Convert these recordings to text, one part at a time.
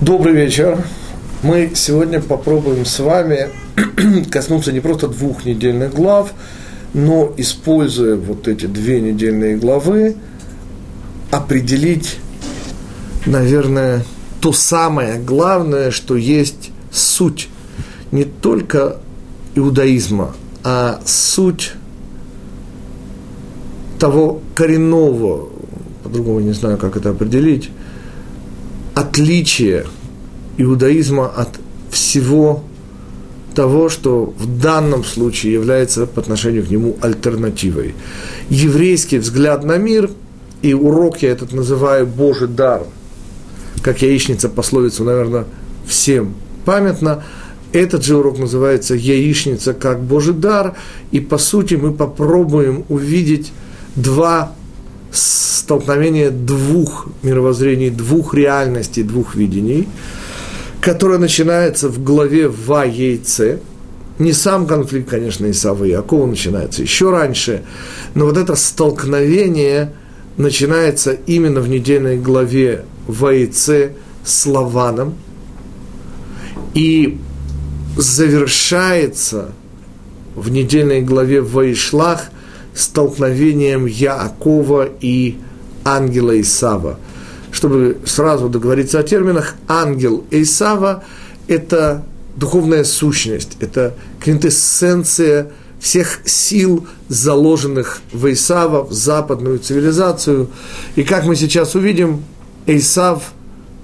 Добрый вечер. Мы сегодня попробуем с вами коснуться не просто двух недельных глав, но, используя вот эти две недельные главы, определить, наверное, то самое главное, что есть суть не только иудаизма, а суть того коренного, по-другому не знаю, как это определить, отличие иудаизма от всего того, что в данном случае является по отношению к нему альтернативой. Еврейский взгляд на мир, и урок я этот называю «Божий дар», как яичница пословицу, наверное, всем памятно, этот же урок называется «Яичница как Божий дар», и по сути мы попробуем увидеть два столкновение двух мировоззрений, двух реальностей, двух видений, которое начинается в главе Ваейце. Не сам конфликт, конечно, Исава и Якова начинается? Еще раньше, но вот это столкновение начинается именно в недельной главе Ваейце с Лаваном. И завершается в недельной главе Ваишлах – столкновением Яакова и ангела Исава. Чтобы сразу договориться о терминах, ангел Исава – это духовная сущность, это квинтэссенция всех сил, заложенных в Исава, в западную цивилизацию. И как мы сейчас увидим, Исав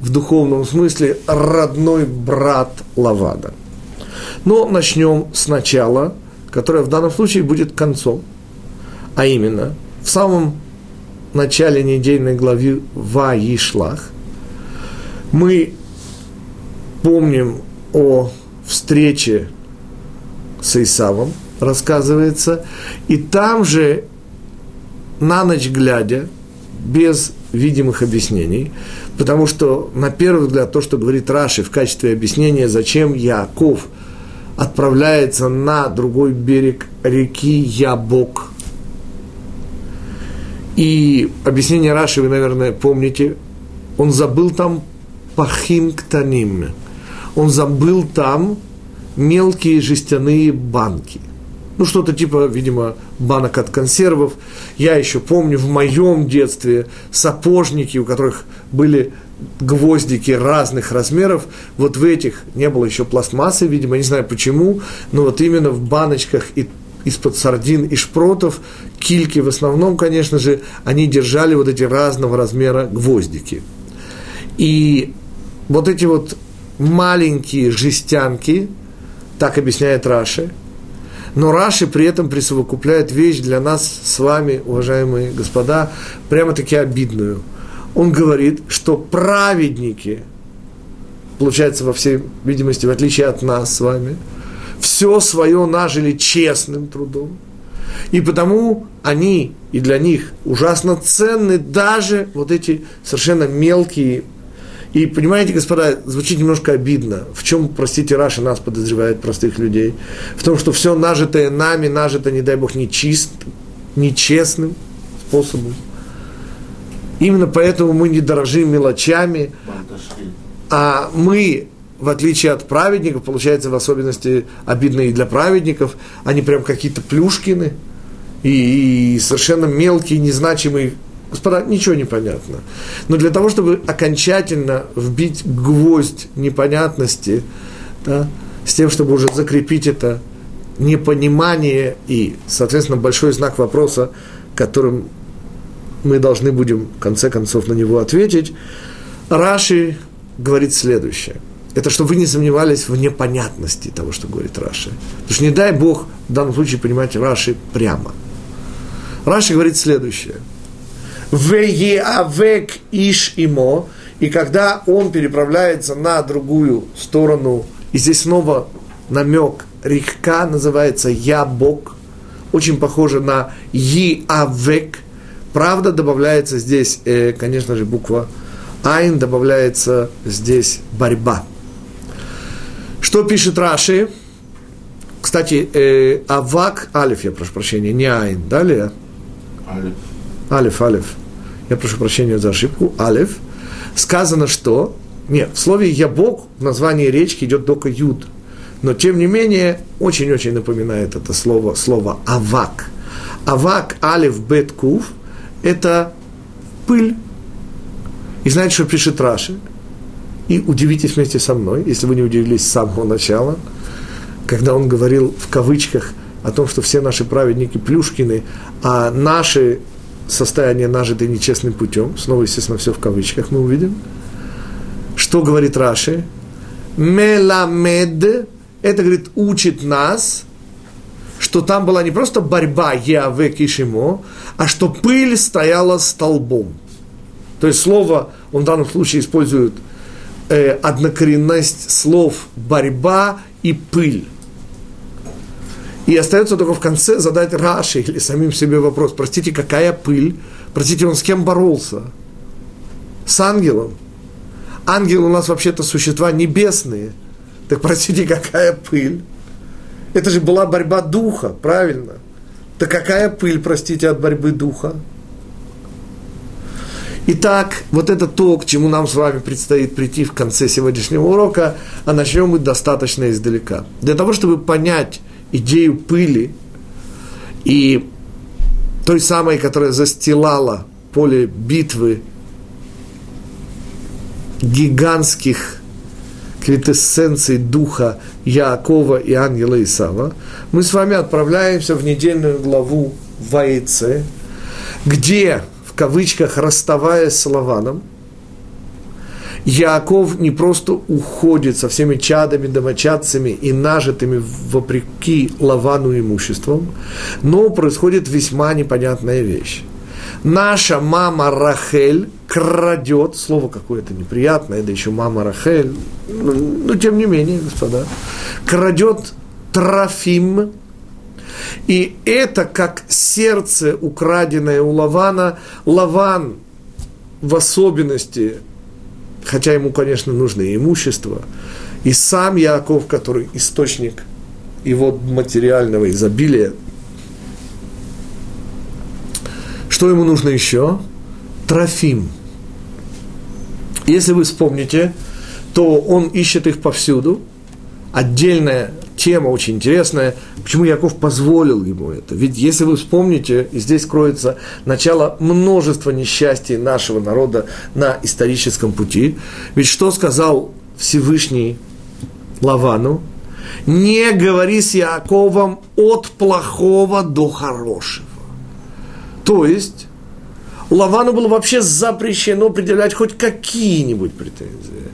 в духовном смысле родной брат Лавада. Но начнем сначала, которое в данном случае будет концом – а именно, в самом начале недельной главы Ваишлах мы помним о встрече с Исавом, рассказывается, и там же, на ночь глядя, без видимых объяснений, потому что, на первый взгляд, то, что говорит Раши в качестве объяснения, зачем Яков отправляется на другой берег реки Ябок – и объяснение Раши вы, наверное, помните. Он забыл там пахим ктаним. Он забыл там мелкие жестяные банки. Ну, что-то типа, видимо, банок от консервов. Я еще помню в моем детстве сапожники, у которых были гвоздики разных размеров, вот в этих не было еще пластмассы, видимо, не знаю почему, но вот именно в баночках и из-под сардин и шпротов, кильки в основном, конечно же, они держали вот эти разного размера гвоздики. И вот эти вот маленькие жестянки, так объясняет Раши, но Раши при этом присовокупляет вещь для нас с вами, уважаемые господа, прямо-таки обидную. Он говорит, что праведники, получается, во всей видимости, в отличие от нас с вами – все свое нажили честным трудом. И потому они и для них ужасно ценны даже вот эти совершенно мелкие. И понимаете, господа, звучит немножко обидно. В чем, простите, Раша нас подозревает, простых людей? В том, что все нажитое нами, нажито, не дай бог, нечист, нечестным способом. Именно поэтому мы не дорожим мелочами, а мы в отличие от праведников, получается в особенности обидно и для праведников, они прям какие-то плюшкины и, и совершенно мелкие, незначимые. Господа, ничего не понятно. Но для того, чтобы окончательно вбить гвоздь непонятности, да, с тем, чтобы уже закрепить это непонимание и, соответственно, большой знак вопроса, которым мы должны будем, в конце концов, на него ответить, Раши говорит следующее – это чтобы вы не сомневались в непонятности того, что говорит Раши. Потому что не дай Бог в данном случае понимать Раши прямо. Раши говорит следующее. Вееавек иш имо, и когда он переправляется на другую сторону, и здесь снова намек, река называется Ябок, очень похоже на Иавек, правда добавляется здесь, э, конечно же, буква Айн, добавляется здесь борьба – что пишет Раши? Кстати, э, Авак, Алиф, я прошу прощения, не Айн, далее. Алиф. Алиф, Алиф. Я прошу прощения за ошибку. Алиф. Сказано, что Нет, в слове «ябок» в названии речки идет только «юд». Но, тем не менее, очень-очень напоминает это слово, слово «авак». Авак, алиф, бет, кув – это пыль. И знаете, что пишет Раши? И удивитесь вместе со мной, если вы не удивились с самого начала, когда он говорил в кавычках о том, что все наши праведники плюшкины, а наши состояния нажиты нечестным путем, снова, естественно, все в кавычках мы увидим. Что говорит Раши? Меламед, это, говорит, учит нас, что там была не просто борьба Яаве Кишимо, а что пыль стояла столбом. То есть слово, он в данном случае использует э, однокоренность слов борьба и пыль. И остается только в конце задать Раши или самим себе вопрос, простите, какая пыль? Простите, он с кем боролся? С ангелом. Ангелы у нас вообще-то существа небесные. Так простите, какая пыль? Это же была борьба духа, правильно? Так какая пыль, простите, от борьбы духа? Итак, вот это то, к чему нам с вами предстоит прийти в конце сегодняшнего урока, а начнем мы достаточно издалека. Для того, чтобы понять идею пыли и той самой, которая застилала поле битвы гигантских квитэссенций духа Яакова и ангела Исава, мы с вами отправляемся в недельную главу Ваице, где в кавычках, расставаясь с Лаваном, Яков не просто уходит со всеми чадами, домочадцами и нажитыми вопреки Лавану имуществом, но происходит весьма непонятная вещь. Наша мама Рахель крадет, слово какое-то неприятное, да еще мама Рахель, ну, но тем не менее, господа, крадет Трофим, и это как сердце, украденное у Лавана. Лаван в особенности, хотя ему, конечно, нужно и имущество, и сам Яков, который источник его материального изобилия. Что ему нужно еще? Трофим. Если вы вспомните, то он ищет их повсюду. Отдельная тема очень интересная, почему Яков позволил ему это. Ведь если вы вспомните, и здесь кроется начало множества несчастий нашего народа на историческом пути. Ведь что сказал Всевышний Лавану? Не говори с Яковом от плохого до хорошего. То есть, Лавану было вообще запрещено предъявлять хоть какие-нибудь претензии.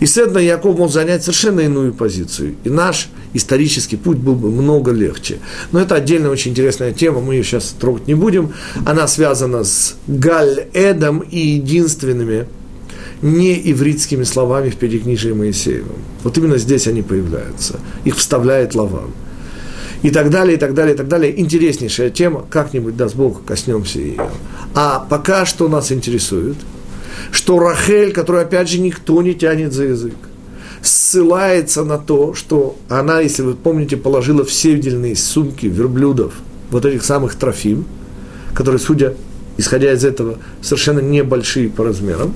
И, следовательно, Яков мог занять совершенно иную позицию. И наш исторический путь был бы много легче. Но это отдельная очень интересная тема, мы ее сейчас трогать не будем. Она связана с Галь-Эдом и единственными неивритскими словами в Пятикнижии Моисеевом. Вот именно здесь они появляются. Их вставляет Лаван. И так далее, и так далее, и так далее. Интереснейшая тема, как-нибудь, даст Бог, коснемся ее. А пока что нас интересует – что Рахель, которую, опять же, никто не тянет за язык, ссылается на то, что она, если вы помните, положила все седельные сумки верблюдов, вот этих самых трофим, которые, судя, исходя из этого, совершенно небольшие по размерам,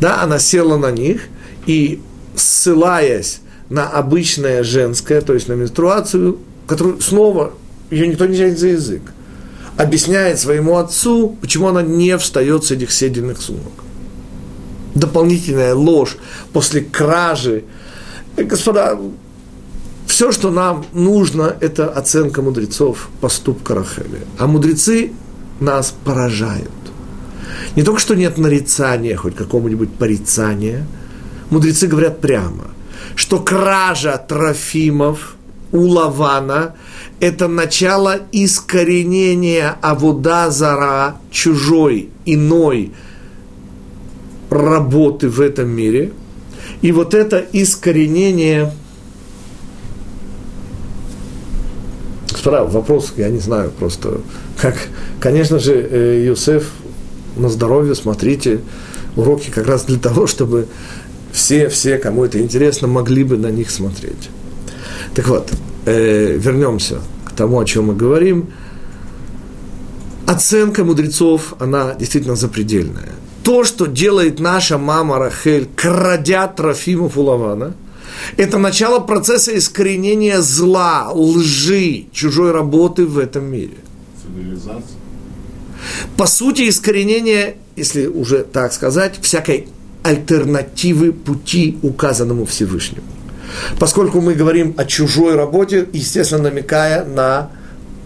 да, она села на них и, ссылаясь на обычное женское, то есть на менструацию, которую снова ее никто не тянет за язык – объясняет своему отцу, почему она не встает с этих седельных сумок. Дополнительная ложь после кражи. И, господа, все, что нам нужно, это оценка мудрецов поступка Рахели. А мудрецы нас поражают. Не только что нет нарицания, хоть какого-нибудь порицания, мудрецы говорят прямо, что кража Трофимов у Лавана – это начало искоренения Авуда Зара, чужой, иной работы в этом мире. И вот это искоренение... Справа вопрос, я не знаю, просто как, конечно же, э, Юсеф на здоровье, смотрите, уроки как раз для того, чтобы все, все, кому это интересно, могли бы на них смотреть. Так вот, э, вернемся к тому, о чем мы говорим. Оценка мудрецов, она действительно запредельная. то, что делает наша мама Рахель, крадя Трофимов у Лавана, это начало процесса искоренения зла, лжи, чужой работы в этом мире. Цивилизация. По сути, искоренение, если уже так сказать, всякой альтернативы пути, указанному Всевышнему. Поскольку мы говорим о чужой работе, естественно, намекая на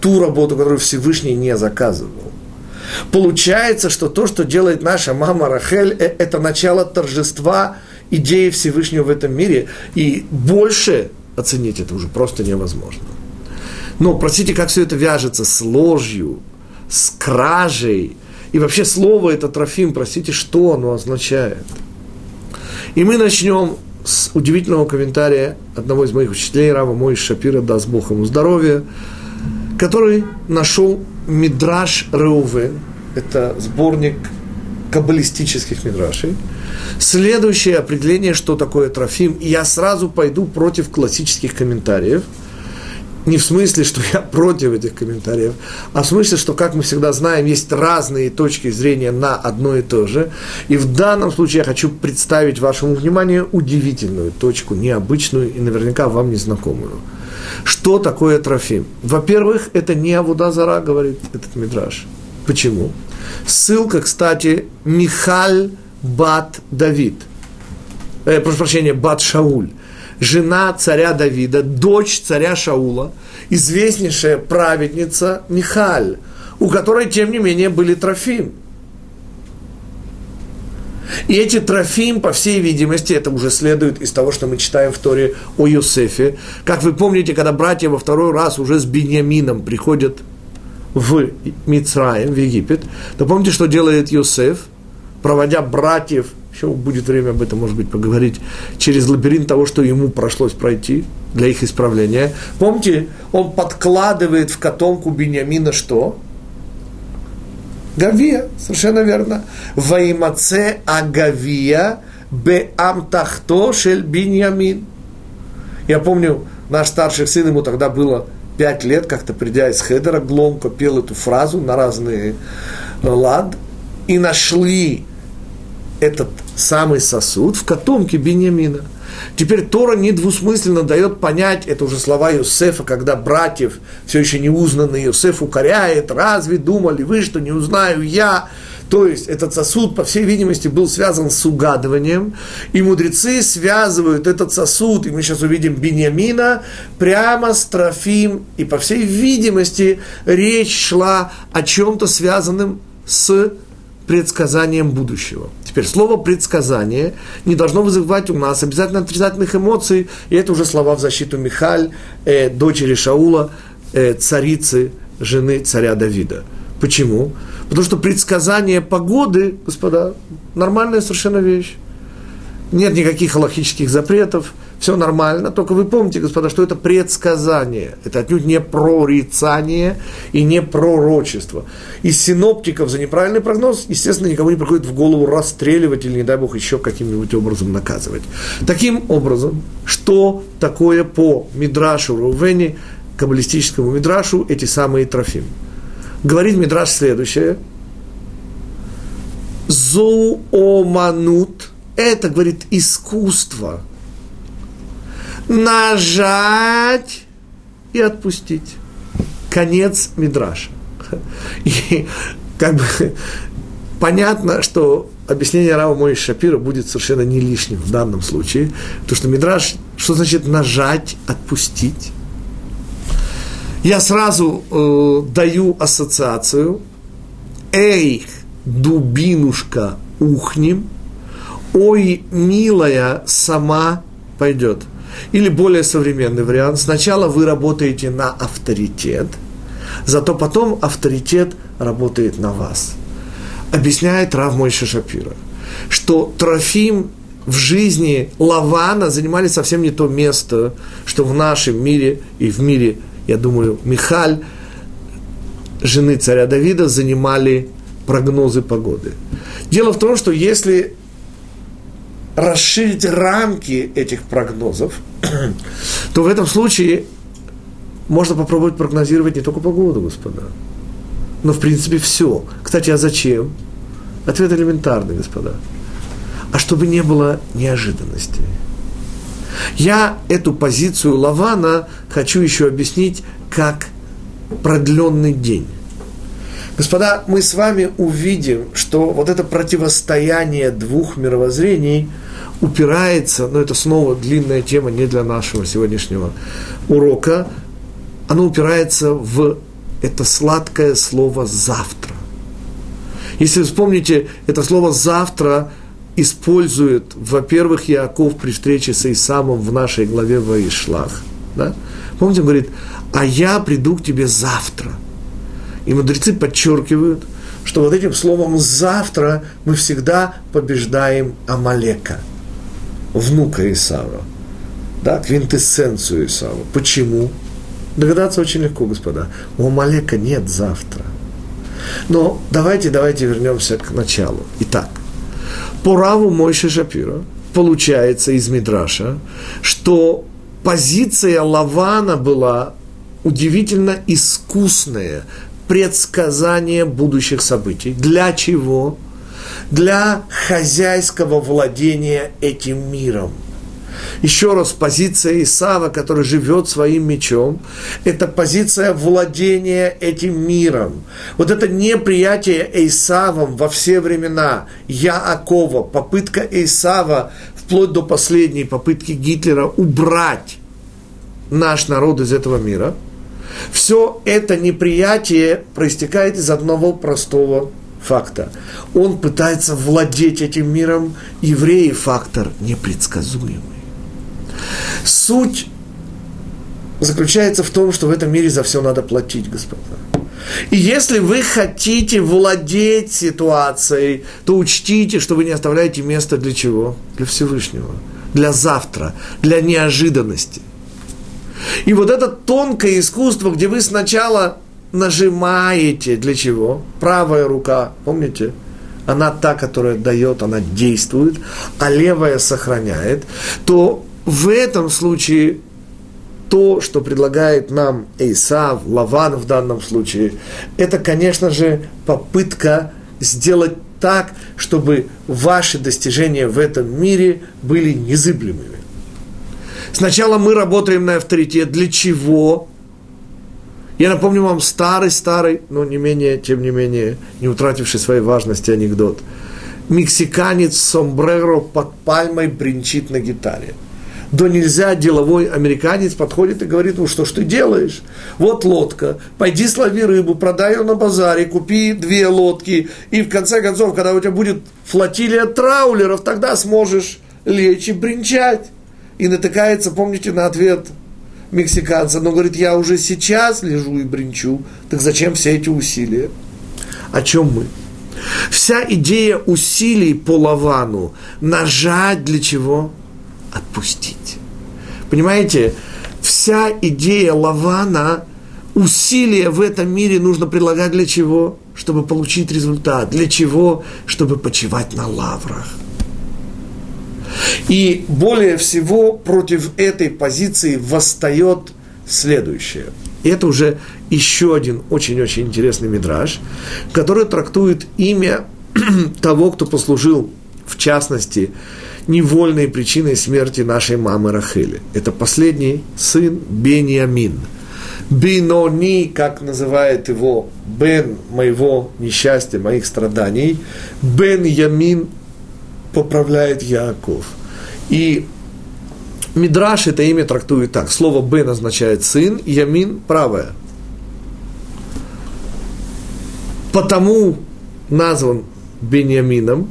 ту работу, которую Всевышний не заказывал. Получается, что то, что делает наша мама Рахель, э, это начало торжества идеи Всевышнего в этом мире, и больше оценить это уже просто невозможно. Но, простите, как все это вяжется с ложью, с кражей, и вообще слово это трофим, простите, что оно означает. И мы начнем с удивительного комментария одного из моих учителей, Рава Мой Шапира, даст Бог ему здоровья, который нашел Мидраш Реуве, это сборник каббалистических мидрашей. Следующее определение, что такое трофим, я сразу пойду против классических комментариев. Не в смысле, что я против этих комментариев, а в смысле, что, как мы всегда знаем, есть разные точки зрения на одно и то же. И в данном случае я хочу представить вашему вниманию удивительную точку, необычную и наверняка вам незнакомую. Что такое трофим? Во-первых, это не Авудазара, говорит этот мидраж. Почему? Ссылка, кстати, Михаль Бат Давид. Э, прошу прощения, Бат Шауль. Жена царя Давида, дочь царя Шаула, известнейшая праведница Михаль, у которой, тем не менее, были трофим – и эти трофим, по всей видимости, это уже следует из того, что мы читаем в Торе о Юсефе. Как вы помните, когда братья во второй раз уже с Беньямином приходят в Мицраем, в Египет, то помните, что делает Юсеф, проводя братьев, еще будет время об этом, может быть, поговорить, через лабиринт того, что ему пришлось пройти для их исправления. Помните, он подкладывает в котомку Беньямина что? Гавия, совершенно верно. Ваимаце агавия беамтахто шель биньямин. Я помню, наш старший сын, ему тогда было пять лет, как-то придя из Хедера, Гломко пел эту фразу на разные э, лад, и нашли этот самый сосуд в котомке Беньямина – Теперь Тора недвусмысленно дает понять, это уже слова Иосифа, когда братьев, все еще не узнанный Иосиф укоряет, разве думали вы, что не узнаю я? То есть этот сосуд, по всей видимости, был связан с угадыванием, и мудрецы связывают этот сосуд, и мы сейчас увидим Беньямина, прямо с Трофим, и по всей видимости речь шла о чем-то связанном с предсказанием будущего. Теперь слово предсказание не должно вызывать у нас обязательно отрицательных эмоций, и это уже слова в защиту Михаль, э, дочери Шаула, э, царицы, жены царя Давида. Почему? Потому что предсказание погоды, господа, нормальная совершенно вещь. Нет никаких логических запретов – все нормально, только вы помните, господа, что это предсказание, это отнюдь не прорицание и не пророчество. Из синоптиков за неправильный прогноз, естественно, никому не приходит в голову расстреливать или, не дай бог, еще каким-нибудь образом наказывать. Таким образом, что такое по Мидрашу Рувени, каббалистическому Мидрашу, эти самые трофим? Говорит Мидраш следующее. Зооманут – это, говорит, искусство – нажать и отпустить. Конец Мидраша. И как бы понятно, что объяснение Рава Мой Шапира будет совершенно не лишним в данном случае, потому что Мидраш, что значит нажать, отпустить? Я сразу э, даю ассоциацию. Эй, дубинушка, ухнем. Ой, милая, сама пойдет – или более современный вариант. Сначала вы работаете на авторитет, зато потом авторитет работает на вас. Объясняет Рав Мойша Шапира, что Трофим в жизни Лавана занимали совсем не то место, что в нашем мире и в мире, я думаю, Михаль, жены царя Давида, занимали прогнозы погоды. Дело в том, что если расширить рамки этих прогнозов, то в этом случае можно попробовать прогнозировать не только погоду, господа, но в принципе все. Кстати, а зачем? Ответ элементарный, господа. А чтобы не было неожиданностей. Я эту позицию Лавана хочу еще объяснить как продленный день. Господа, мы с вами увидим, что вот это противостояние двух мировоззрений упирается, но это снова длинная тема не для нашего сегодняшнего урока, оно упирается в это сладкое слово «завтра». Если вы вспомните, это слово «завтра» использует, во-первых, Яков при встрече с Исамом в нашей главе Ваишлах. Да? Помните, он говорит, а я приду к тебе завтра. И мудрецы подчеркивают, что вот этим словом «завтра» мы всегда побеждаем Амалека, внука Исава, да, квинтэссенцию Исава. Почему? Догадаться очень легко, господа. У Амалека нет завтра. Но давайте, давайте вернемся к началу. Итак, по Раву Мойши Шапира получается из Мидраша, что позиция Лавана была удивительно искусная, предсказание будущих событий. Для чего? Для хозяйского владения этим миром. Еще раз, позиция Исава, который живет своим мечом, это позиция владения этим миром. Вот это неприятие Исавом во все времена, Яакова, попытка Исава, вплоть до последней попытки Гитлера убрать наш народ из этого мира – все это неприятие проистекает из одного простого факта. Он пытается владеть этим миром, евреи фактор непредсказуемый. Суть заключается в том, что в этом мире за все надо платить, господа. И если вы хотите владеть ситуацией, то учтите, что вы не оставляете места для чего? Для Всевышнего, для завтра, для неожиданности – и вот это тонкое искусство, где вы сначала нажимаете, для чего? Правая рука, помните? Она та, которая дает, она действует, а левая сохраняет, то в этом случае то, что предлагает нам Эйсав, Лаван в данном случае, это, конечно же, попытка сделать так, чтобы ваши достижения в этом мире были незыблемыми. Сначала мы работаем на авторитет. Для чего? Я напомню вам старый-старый, но не менее, тем не менее, не утративший своей важности анекдот. Мексиканец сомбреро под пальмой бренчит на гитаре. Да нельзя, деловой американец подходит и говорит, ну что ж ты делаешь? Вот лодка, пойди слови рыбу, продай ее на базаре, купи две лодки, и в конце концов, когда у тебя будет флотилия траулеров, тогда сможешь лечь и бренчать и натыкается, помните, на ответ мексиканца, но говорит, я уже сейчас лежу и бренчу, так зачем все эти усилия? О чем мы? Вся идея усилий по Лавану нажать для чего? Отпустить. Понимаете, вся идея Лавана, усилия в этом мире нужно предлагать для чего? Чтобы получить результат. Для чего? Чтобы почивать на лаврах. И более всего против этой позиции восстает следующее. И это уже еще один очень-очень интересный мидраж, который трактует имя того, кто послужил, в частности, невольной причиной смерти нашей мамы Рахели. Это последний сын Бениамин. Бинони, как называет его Бен моего несчастья, моих страданий, Бен Ямин поправляет Яков. И Мидраш это имя трактует так. Слово Бен означает сын, Ямин – правая. Потому назван Беньямином,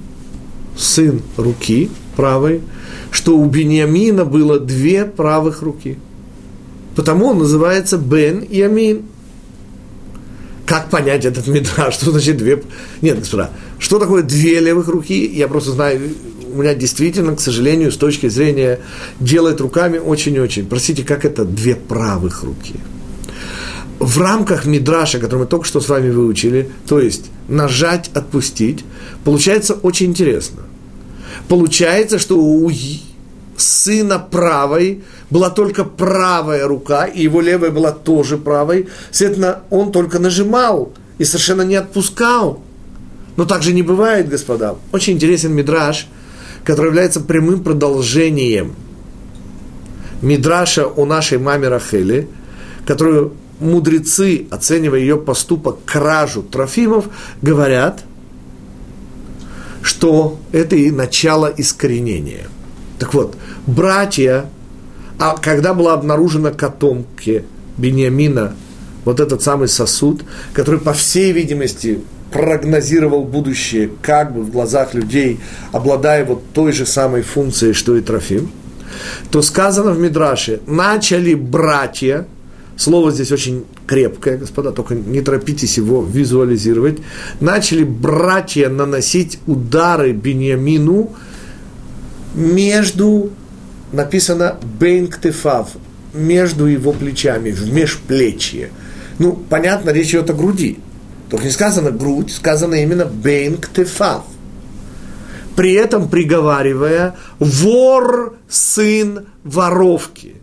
сын руки правой, что у Беньямина было две правых руки. Потому он называется Бен Ямин. Как понять этот мидраж? Что значит две... Нет, господа, что такое две левых руки? Я просто знаю, у меня действительно, к сожалению, с точки зрения делать руками очень-очень. Простите, как это две правых руки? В рамках мидраша, который мы только что с вами выучили, то есть нажать, отпустить, получается очень интересно. Получается, что у сына правой была только правая рука, и его левая была тоже правой. Следовательно, он только нажимал и совершенно не отпускал. Но так же не бывает, господа. Очень интересен мидраж, который является прямым продолжением мидраша о нашей маме Рахели, которую мудрецы, оценивая ее поступок, кражу Трофимов, говорят, что это и начало искоренения. Так вот, братья, а когда была обнаружена котомке Бениамина вот этот самый сосуд, который, по всей видимости, прогнозировал будущее, как бы в глазах людей, обладая вот той же самой функцией, что и Трофим, то сказано в Мидраше, начали братья, слово здесь очень крепкое, господа, только не торопитесь его визуализировать, начали братья наносить удары Беньямину между, написано, бейнктефав, между его плечами, в межплечье – ну, понятно, речь идет о груди. Только не сказано грудь, сказано именно бейн ктефав. При этом приговаривая вор, сын воровки –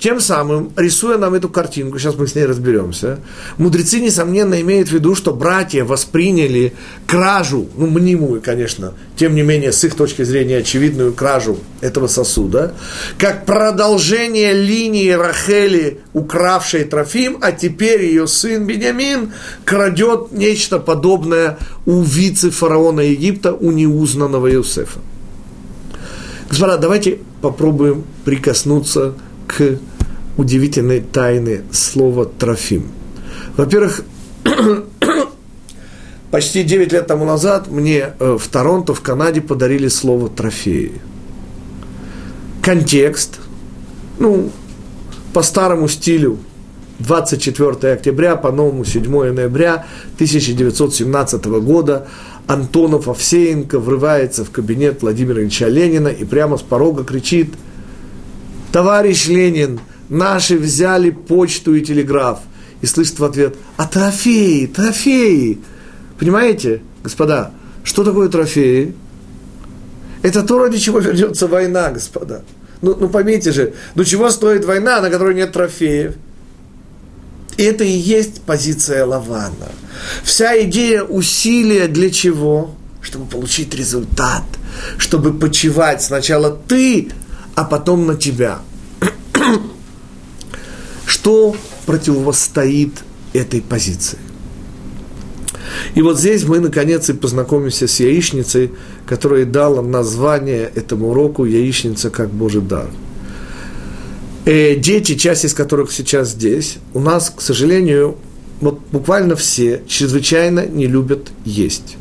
тем самым, рисуя нам эту картинку, сейчас мы с ней разберемся, мудрецы, несомненно, имеют в виду, что братья восприняли кражу, ну, мнимую, конечно, тем не менее, с их точки зрения, очевидную кражу этого сосуда, как продолжение линии Рахели, укравшей Трофим, а теперь ее сын Бениамин крадет нечто подобное у вице-фараона Египта, у неузнанного Иосифа. Господа, давайте попробуем прикоснуться к удивительной тайны слова «трофим». Во-первых, почти 9 лет тому назад мне э, в Торонто, в Канаде подарили слово «трофеи». Контекст, ну, по старому стилю, 24 октября, по новому 7 ноября 1917 года Антонов Овсеенко врывается в кабинет Владимира Ильича Ленина и прямо с порога кричит – товарищ Ленин, наши взяли почту и телеграф. И слышит в ответ, а трофеи, трофеи. Понимаете, господа, что такое трофеи? Это то, ради чего вернется война, господа. Ну, ну поймите же, ну чего стоит война, на которой нет трофеев? И это и есть позиция Лавана. Вся идея усилия для чего? Чтобы получить результат, чтобы почивать сначала ты, а потом на тебя. Что противостоит этой позиции? И вот здесь мы, наконец, и познакомимся с яичницей, которая дала название этому уроку «Яичница как Божий дар». Э, дети, часть из которых сейчас здесь, у нас, к сожалению, вот буквально все чрезвычайно не любят есть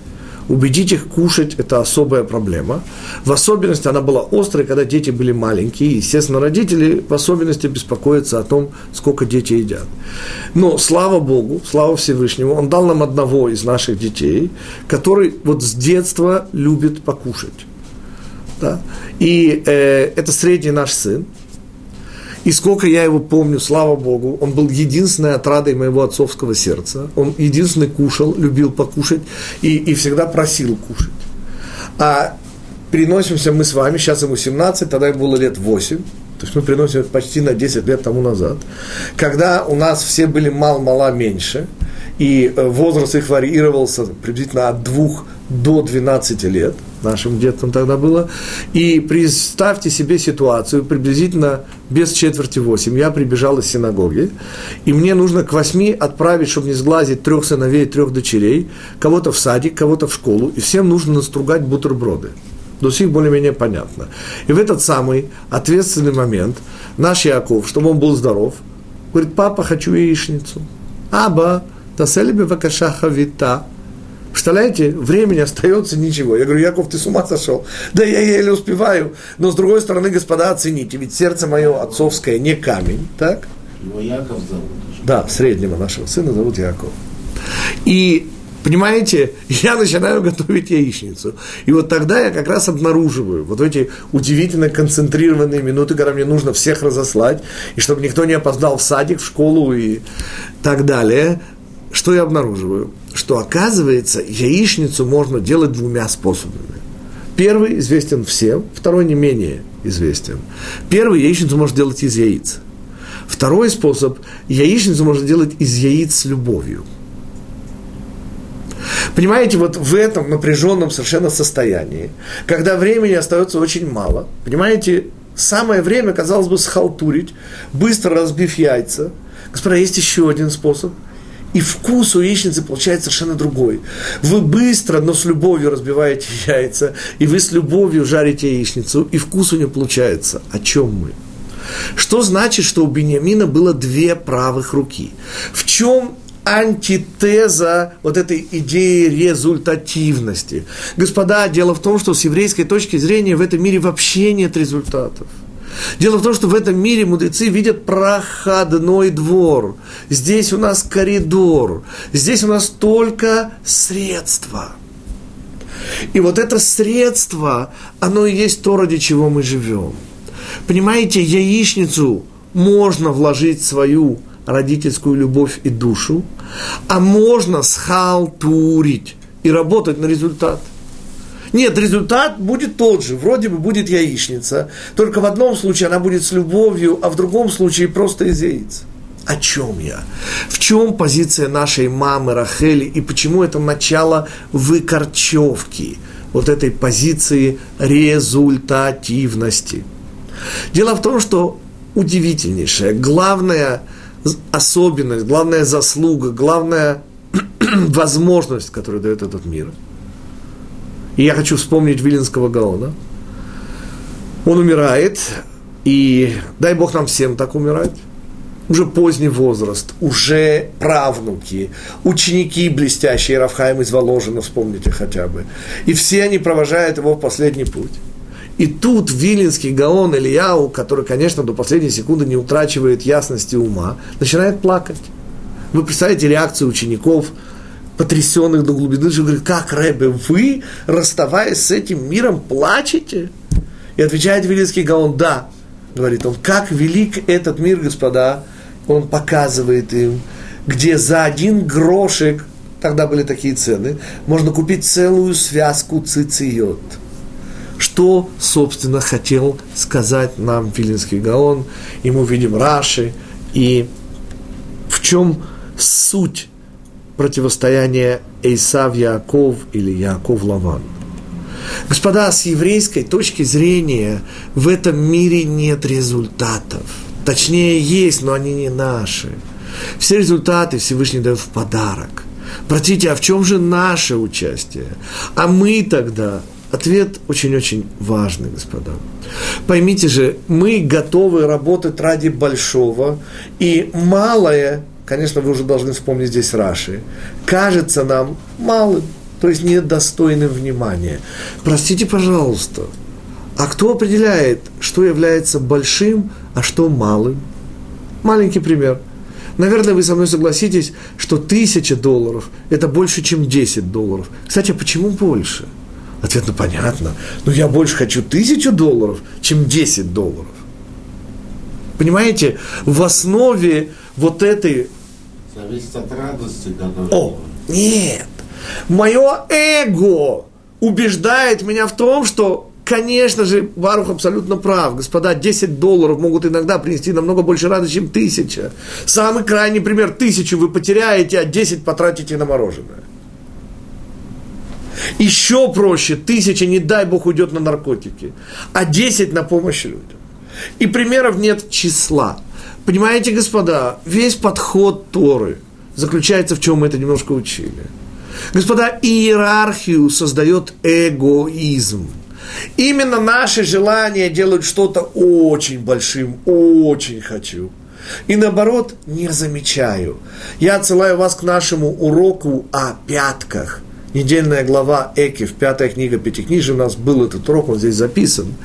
убедить их кушать – это особая проблема. В особенности она была острой, когда дети были маленькие. Естественно, родители в особенности беспокоятся о том, сколько дети едят. Но, слава Богу, слава Всевышнему, Он дал нам одного из наших детей, который вот с детства любит покушать. Да? И э, это средний наш сын, и сколько я его помню, слава Богу, он был единственной отрадой моего отцовского сердца. Он единственный кушал, любил покушать и, и всегда просил кушать. А переносимся мы с вами, сейчас ему 17, тогда ему было лет 8, то есть мы переносим почти на 10 лет тому назад, когда у нас все были мал-мала меньше, и э, возраст их варьировался приблизительно от 2 до 12 лет – нашим детством тогда было. И представьте себе ситуацию, приблизительно без четверти восемь, я прибежал из синагоги, и мне нужно к восьми отправить, чтобы не сглазить трех сыновей, трех дочерей, кого-то в садик, кого-то в школу, и всем нужно настругать бутерброды. До сих более-менее понятно. И в этот самый ответственный момент наш Яков, чтобы он был здоров, говорит, папа, хочу яичницу. Аба, таселебе вакашаха вита – Представляете, времени остается ничего. Я говорю, Яков, ты с ума сошел? Да я еле успеваю. Но с другой стороны, господа, оцените, ведь сердце мое отцовское не камень, так? Его Яков зовут. Да, среднего нашего сына зовут Яков. И Понимаете, я начинаю готовить яичницу. И вот тогда я как раз обнаруживаю вот эти удивительно концентрированные минуты, когда мне нужно всех разослать, и чтобы никто не опоздал в садик, в школу и так далее. Что я обнаруживаю? что оказывается яичницу можно делать двумя способами. Первый известен всем, второй не менее известен. Первый яичницу можно делать из яиц. Второй способ – яичницу можно делать из яиц с любовью. Понимаете, вот в этом напряженном совершенно состоянии, когда времени остается очень мало, понимаете, самое время, казалось бы, схалтурить, быстро разбив яйца. Господа, есть еще один способ – и вкус у яичницы получается совершенно другой. Вы быстро, но с любовью разбиваете яйца, и вы с любовью жарите яичницу, и вкус у нее получается. О чем мы? Что значит, что у Бениамина было две правых руки? В чем антитеза вот этой идеи результативности? Господа, дело в том, что с еврейской точки зрения в этом мире вообще нет результатов. Дело в том, что в этом мире мудрецы видят проходной двор. Здесь у нас коридор. Здесь у нас только средства. И вот это средство, оно и есть то, ради чего мы живем. Понимаете, яичницу можно вложить свою родительскую любовь и душу, а можно схалтурить и работать на результат – нет, результат будет тот же. Вроде бы будет яичница, только в одном случае она будет с любовью, а в другом случае просто из яиц. О чем я? В чем позиция нашей мамы Рахели и почему это начало выкорчевки вот этой позиции результативности? Дело в том, что удивительнейшая, главная особенность, главная заслуга, главная возможность, которую дает этот мир – и я хочу вспомнить Вилинского Гаона. Он умирает, и дай Бог нам всем так умирать. Уже поздний возраст, уже правнуки, ученики блестящие, Рафхаим из Воложина, вспомните хотя бы. И все они провожают его в последний путь. И тут Вилинский Гаон Ильяу, который, конечно, до последней секунды не утрачивает ясности ума, начинает плакать. Вы представляете реакцию учеников – потрясенных до глубины души, говорит, как, Рэбе, вы, расставаясь с этим миром, плачете? И отвечает Великий Гаон, да, говорит он, как велик этот мир, господа, он показывает им, где за один грошек, тогда были такие цены, можно купить целую связку цициот. Что, собственно, хотел сказать нам Филинский Гаон, и мы видим Раши, и в чем суть противостояние Эйсав Яков или Яков Лаван. Господа, с еврейской точки зрения в этом мире нет результатов. Точнее, есть, но они не наши. Все результаты Всевышний дает в подарок. Простите, а в чем же наше участие? А мы тогда Ответ очень-очень важный, господа. Поймите же, мы готовы работать ради большого, и малое конечно, вы уже должны вспомнить здесь Раши, кажется нам малым, то есть недостойным внимания. Простите, пожалуйста, а кто определяет, что является большим, а что малым? Маленький пример. Наверное, вы со мной согласитесь, что тысяча долларов – это больше, чем 10 долларов. Кстати, а почему больше? Ответ, ну понятно. Но я больше хочу тысячу долларов, чем 10 долларов. Понимаете, в основе вот этой Зависит от радости, которая... О, нет. Мое эго убеждает меня в том, что, конечно же, Барух абсолютно прав. Господа, 10 долларов могут иногда принести намного больше радости, чем тысяча. Самый крайний пример. Тысячу вы потеряете, а 10 потратите на мороженое. Еще проще, тысяча, не дай бог, уйдет на наркотики, а 10 на помощь людям. И примеров нет числа. Понимаете, господа, весь подход Торы заключается в чем мы это немножко учили. Господа, иерархию создает эгоизм. Именно наши желания делают что-то очень большим, очень хочу. И наоборот, не замечаю. Я отсылаю вас к нашему уроку о пятках. Недельная глава Экив, пятая книга Пятикнижия, у нас был этот урок, он здесь записан.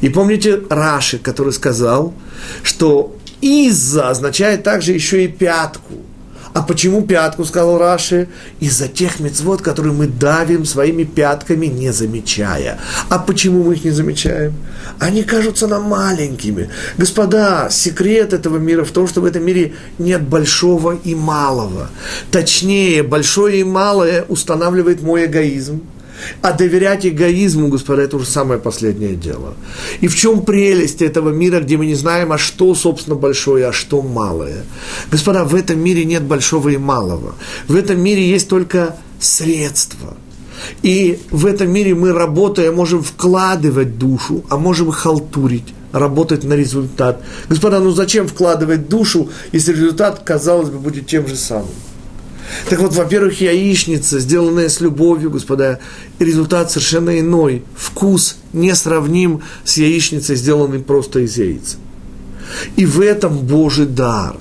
И помните Раши, который сказал, что из-за означает также еще и пятку. А почему пятку, сказал Раши? Из-за тех мецвод, которые мы давим своими пятками, не замечая. А почему мы их не замечаем? Они кажутся нам маленькими. Господа, секрет этого мира в том, что в этом мире нет большого и малого. Точнее, большое и малое устанавливает мой эгоизм, А доверять эгоизму, господа, это уже самое последнее дело. И в чем прелесть этого мира, где мы не знаем, а что, собственно, большое, а что малое? Господа, в этом мире нет большого и малого. В этом мире есть только средства. И в этом мире мы, работая, можем вкладывать душу, а можем халтурить работать на результат. Господа, ну зачем вкладывать душу, если результат, казалось бы, будет тем же самым? Так вот, во-первых, яичница, сделанная с любовью, господа, результат совершенно иной. Вкус не сравним с яичницей, сделанной просто из яиц. И в этом Божий дар.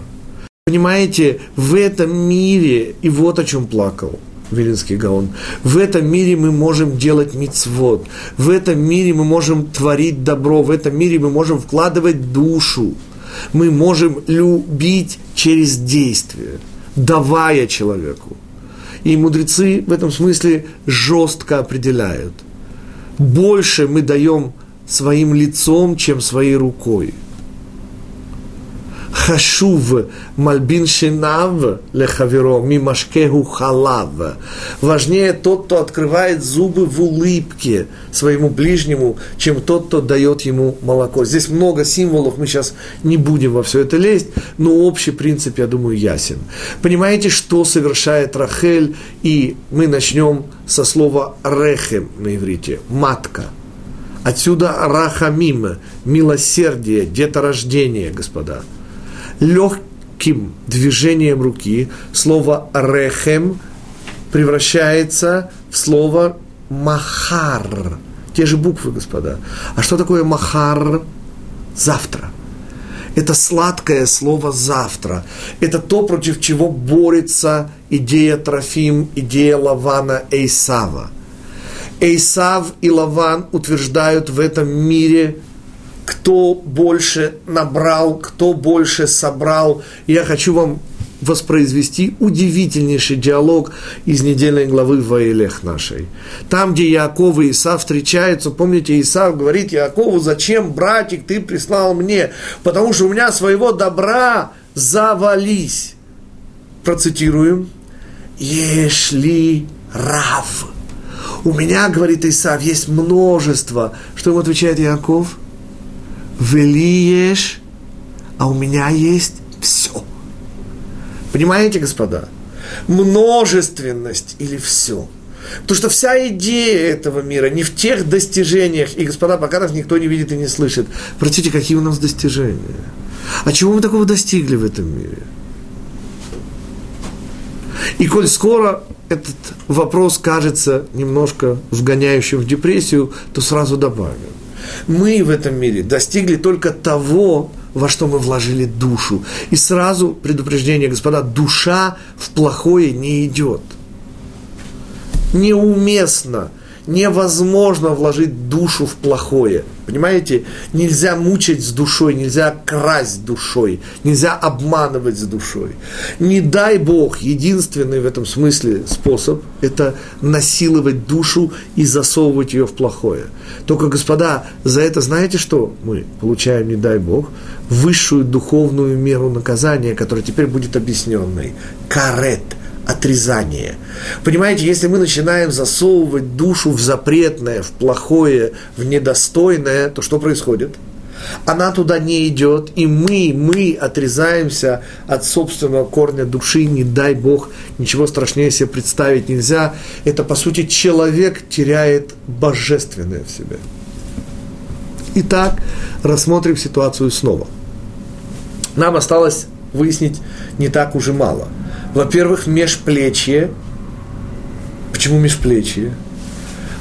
Понимаете, в этом мире, и вот о чем плакал Вилинский Гаон, в этом мире мы можем делать мицвод, в этом мире мы можем творить добро, в этом мире мы можем вкладывать душу, мы можем любить через действие – давая человеку. И мудрецы в этом смысле жестко определяют. Больше мы даем своим лицом, чем своей рукой – хашув мальбин шинав лехаверо мимашкеху халав. Важнее тот, кто открывает зубы в улыбке своему ближнему, чем тот, кто дает ему молоко. Здесь много символов, мы сейчас не будем во все это лезть, но общий принцип, я думаю, ясен. Понимаете, что совершает Рахель? И мы начнем со слова рехем на иврите, матка. Отсюда рахамим, милосердие, деторождение, господа – легким движением руки слово рехем превращается в слово махар. Те же буквы, господа. А что такое махар? Завтра. Это сладкое слово «завтра». Это то, против чего борется идея Трофим, идея Лавана Эйсава. Эйсав и Лаван утверждают в этом мире кто больше набрал, кто больше собрал. Я хочу вам воспроизвести удивительнейший диалог из недельной главы Ваилех нашей. Там, где Яков и Исав встречаются, помните, Исав говорит Якову, зачем, братик, ты прислал мне? Потому что у меня своего добра завались. Процитируем. Ешли рав. У меня, говорит Исав, есть множество. Что ему отвечает Яков? Велиеш, а у меня есть все. Понимаете, господа? Множественность или все. Потому что вся идея этого мира не в тех достижениях, и, господа, пока нас никто не видит и не слышит. Простите, какие у нас достижения? А чего мы такого достигли в этом мире? И коль скоро этот вопрос кажется немножко вгоняющим в депрессию, то сразу добавим. Мы в этом мире достигли только того, во что мы вложили душу. И сразу предупреждение, господа, душа в плохое не идет. Неуместно – невозможно вложить душу в плохое. Понимаете? Нельзя мучить с душой, нельзя красть душой, нельзя обманывать с душой. Не дай Бог, единственный в этом смысле способ – это насиловать душу и засовывать ее в плохое. Только, господа, за это знаете, что мы получаем, не дай Бог, высшую духовную меру наказания, которая теперь будет объясненной. Карет – отрезание. Понимаете, если мы начинаем засовывать душу в запретное, в плохое, в недостойное, то что происходит? Она туда не идет, и мы, мы отрезаемся от собственного корня души, не дай Бог, ничего страшнее себе представить нельзя. Это, по сути, человек теряет божественное в себе. Итак, рассмотрим ситуацию снова. Нам осталось выяснить не так уже мало – во-первых, межплечье. Почему межплечье?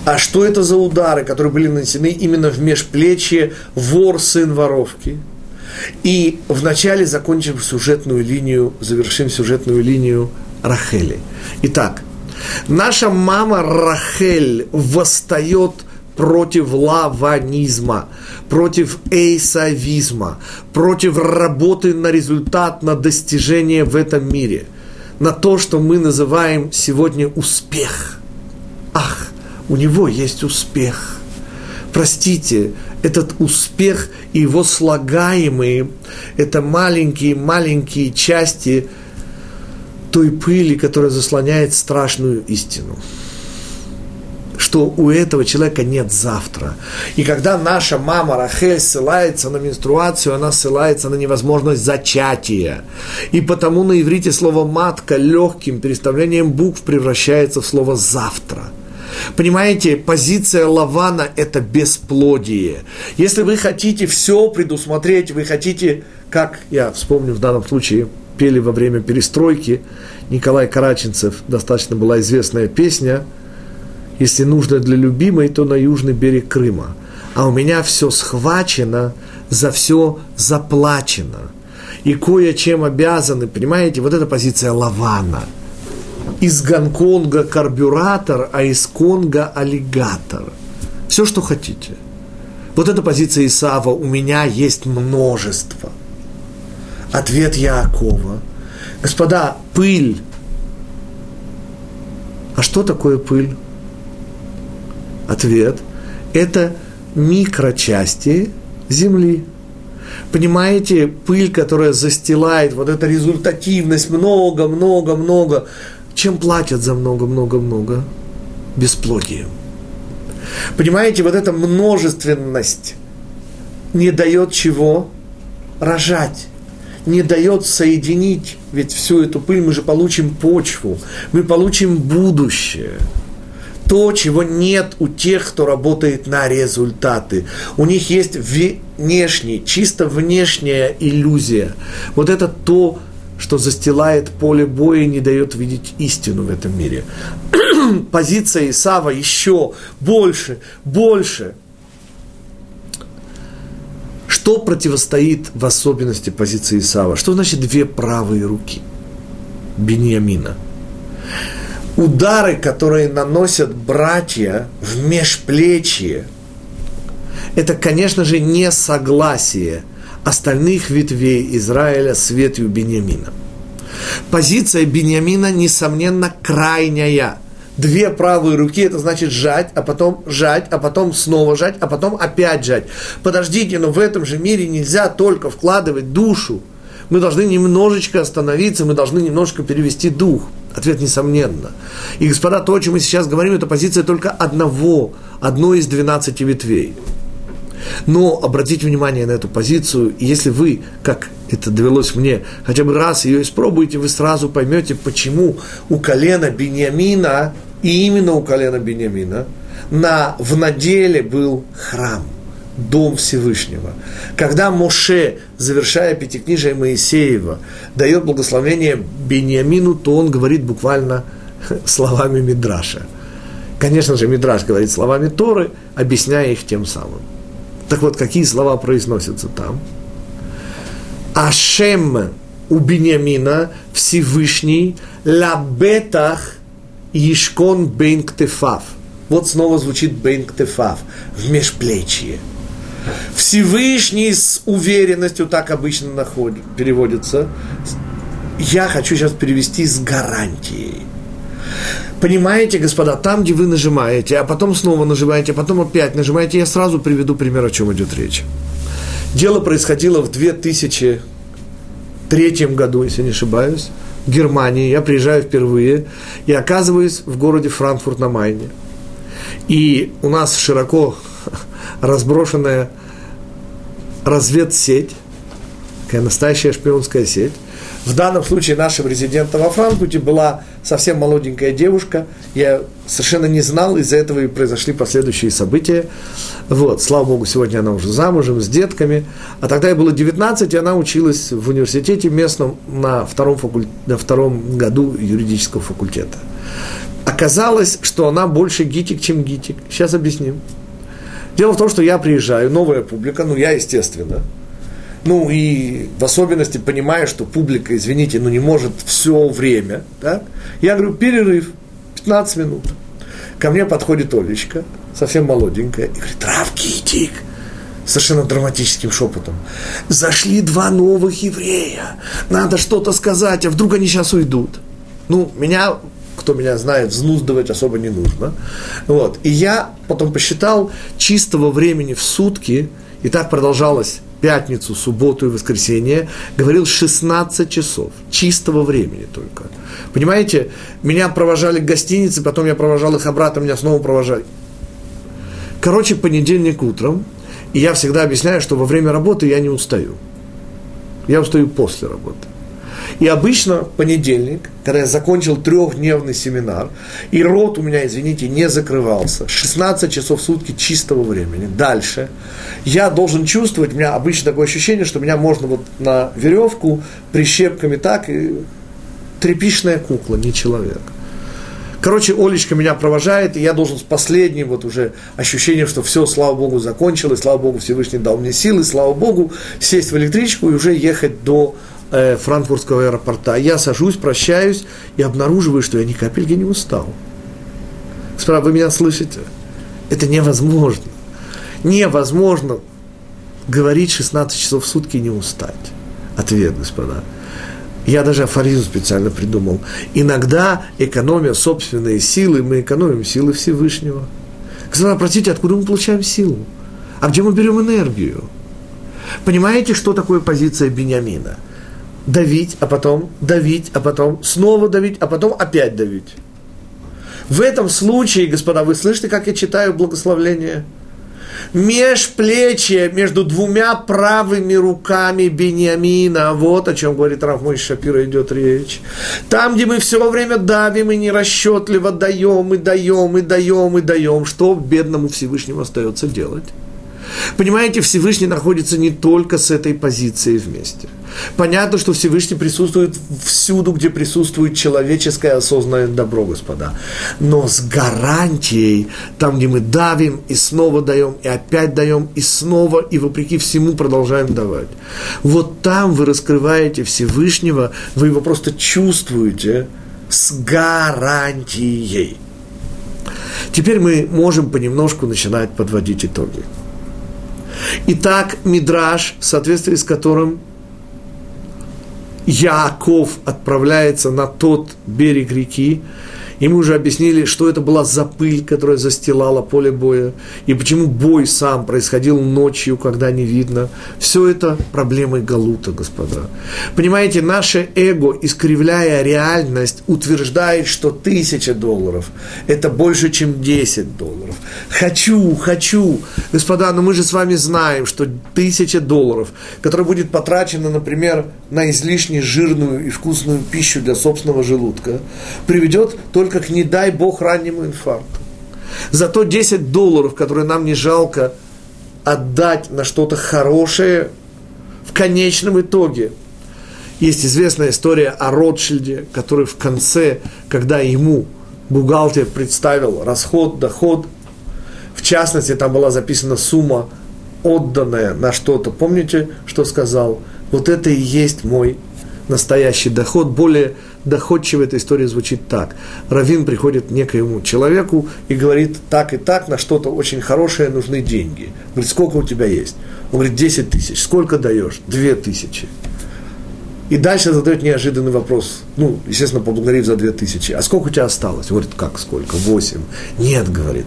А что это за удары, которые были нанесены именно в межплечье вор, сын воровки? И вначале закончим сюжетную линию, завершим сюжетную линию Рахели. Итак, наша мама Рахель восстает против лаванизма, против эйсавизма, против работы на результат, на достижение в этом мире – на то, что мы называем сегодня успех. Ах, у него есть успех. Простите, этот успех и его слагаемые, это маленькие-маленькие части той пыли, которая заслоняет страшную истину. Что у этого человека нет завтра. И когда наша мама Рахель ссылается на менструацию, она ссылается на невозможность зачатия. И потому на иврите слово «матка» легким переставлением букв превращается в слово «завтра». Понимаете, позиция Лавана – это бесплодие. Если вы хотите все предусмотреть, вы хотите, как я вспомню в данном случае, пели во время перестройки, Николай Караченцев, достаточно была известная песня – если нужно для любимой, то на южный берег Крыма. А у меня все схвачено, за все заплачено. И кое-чем обязаны, понимаете, вот эта позиция Лавана. Из Гонконга карбюратор, а из Конга аллигатор. Все, что хотите. Вот эта позиция Исава у меня есть множество. Ответ Яакова. Господа, пыль. А что такое пыль? Ответ – это микрочасти Земли. Понимаете, пыль, которая застилает, вот эта результативность, много, много, много. Чем платят за много, много, много? Бесплодием. Понимаете, вот эта множественность не дает чего? Рожать. Не дает соединить. Ведь всю эту пыль мы же получим почву. Мы получим будущее то, чего нет у тех, кто работает на результаты. У них есть внешний, чисто внешняя иллюзия. Вот это то, что застилает поле боя и не дает видеть истину в этом мире. Позиция Исава еще больше, больше. Что противостоит в особенности позиции Исава? Что значит две правые руки Бениамина? Удары, которые наносят братья в межплечье, это, конечно же, не согласие остальных ветвей Израиля с ветвью Бениамина. Позиция Бениамина, несомненно, крайняя. Две правые руки, это значит жать, а потом жать, а потом снова жать, а потом опять жать. Подождите, но в этом же мире нельзя только вкладывать душу. Мы должны немножечко остановиться, мы должны немножко перевести дух – Ответ несомненно. И, господа, то, о чем мы сейчас говорим, это позиция только одного, одной из двенадцати ветвей. Но обратите внимание на эту позицию, и если вы, как это довелось мне, хотя бы раз ее испробуете, вы сразу поймете, почему у колена Бениамина, и именно у колена Бениамина, на, в наделе был храм – Дом Всевышнего. Когда Моше, завершая Пятикнижие Моисеева, дает благословение Бениамину, то он говорит буквально словами Мидраша. Конечно же, Мидраш говорит словами Торы, объясняя их тем самым. Так вот, какие слова произносятся там? Ашем у Бениамина Всевышний лабетах Ишкон бейн ктефав. Вот снова звучит бейн ктефав, в межплечье – Всевышний с уверенностью, так обычно находит, переводится. Я хочу сейчас перевести с гарантией. Понимаете, господа, там, где вы нажимаете, а потом снова нажимаете, а потом опять нажимаете, я сразу приведу пример, о чем идет речь. Дело происходило в 2003 году, если не ошибаюсь, в Германии. Я приезжаю впервые и оказываюсь в городе Франкфурт на Майне. И у нас широко разброшенная разведсеть, такая настоящая шпионская сеть. В данном случае нашим резидентом во Франкфурте была совсем молоденькая девушка. Я совершенно не знал, из-за этого и произошли последующие события. Вот, слава богу, сегодня она уже замужем, с детками. А тогда ей было 19, и она училась в университете местном на втором, факуль... на втором году юридического факультета. Оказалось, что она больше гитик, чем гитик. Сейчас объясним. Дело в том, что я приезжаю, новая публика, ну, я, естественно, ну, и в особенности понимая, что публика, извините, ну, не может все время, так? Я говорю, перерыв, 15 минут. Ко мне подходит Олечка, совсем молоденькая, и говорит, Рав Китик, совершенно драматическим шепотом. Зашли два новых еврея. Надо что-то сказать, а вдруг они сейчас уйдут. Ну, меня кто меня знает, взнуздывать особо не нужно. Вот. И я потом посчитал чистого времени в сутки, и так продолжалось пятницу, субботу и воскресенье, говорил 16 часов, чистого времени только. Понимаете, меня провожали к гостинице, потом я провожал их обратно, меня снова провожали. Короче, понедельник утром, и я всегда объясняю, что во время работы я не устаю. Я устаю после работы. И обычно понедельник, когда я закончил трехдневный семинар, и рот у меня, извините, не закрывался, 16 часов в сутки чистого времени. Дальше я должен чувствовать, у меня обычно такое ощущение, что меня можно вот на веревку прищепками так, и тряпичная кукла, не человек. Короче, Олечка меня провожает, и я должен с последним вот уже ощущением, что все, слава Богу, закончилось, слава Богу, Всевышний дал мне силы, слава Богу, сесть в электричку и уже ехать до э, франкфуртского аэропорта. Я сажусь, прощаюсь и обнаруживаю, что я ни капельки не устал. Господа, вы меня слышите? Это невозможно. Невозможно говорить 16 часов в сутки и не устать. Ответ, господа. Я даже афоризм специально придумал. Иногда, экономя собственные силы, мы экономим силы Всевышнего. Господа, простите, откуда мы получаем силу? А где мы берем энергию? Понимаете, что такое позиция Бениамина? Давить, а потом давить, а потом снова давить, а потом опять давить. В этом случае, господа, вы слышите, как я читаю благословление – межплечье между двумя правыми руками Бениамина. Вот о чем говорит Раф Мой Шапира идет речь. Там, где мы все время давим и нерасчетливо даем, и даем, и даем, и даем, что бедному Всевышнему остается делать? Понимаете, Всевышний находится не только с этой позицией вместе. Понятно, что Всевышний присутствует всюду, где присутствует человеческое осознанное добро, господа. Но с гарантией, там, где мы давим и снова даем, и опять даем, и снова, и вопреки всему продолжаем давать. Вот там вы раскрываете Всевышнего, вы его просто чувствуете с гарантией. Теперь мы можем понемножку начинать подводить итоги. Итак, Мидраж, в соответствии с которым Яков отправляется на тот берег реки, и уже объяснили, что это была за пыль, которая застилала поле боя, и почему бой сам происходил ночью, когда не видно. Все это проблемы Галута, господа. Понимаете, наше эго, искривляя реальность, утверждает, что тысяча долларов – это больше, чем 10 долларов. Хочу, хочу. Господа, но мы же с вами знаем, что тысяча долларов, которая будет потрачена, например, на излишне жирную и вкусную пищу для собственного желудка, приведет только как не дай Бог раннему инфаркту. Зато 10 долларов, которые нам не жалко отдать на что-то хорошее, в конечном итоге. Есть известная история о Ротшильде, который в конце, когда ему бухгалтер представил расход, доход, в частности, там была записана сумма, отданная на что-то. Помните, что сказал? Вот это и есть мой настоящий доход. Более доходчиво эта история звучит так. Равин приходит к некоему человеку и говорит так и так, на что-то очень хорошее нужны деньги. Говорит, сколько у тебя есть? Он говорит, 10 тысяч. Сколько даешь? 2 тысячи. И дальше задает неожиданный вопрос. Ну, естественно, поблагодарив за 2 тысячи. А сколько у тебя осталось? Говорит, как сколько? 8. Нет, говорит,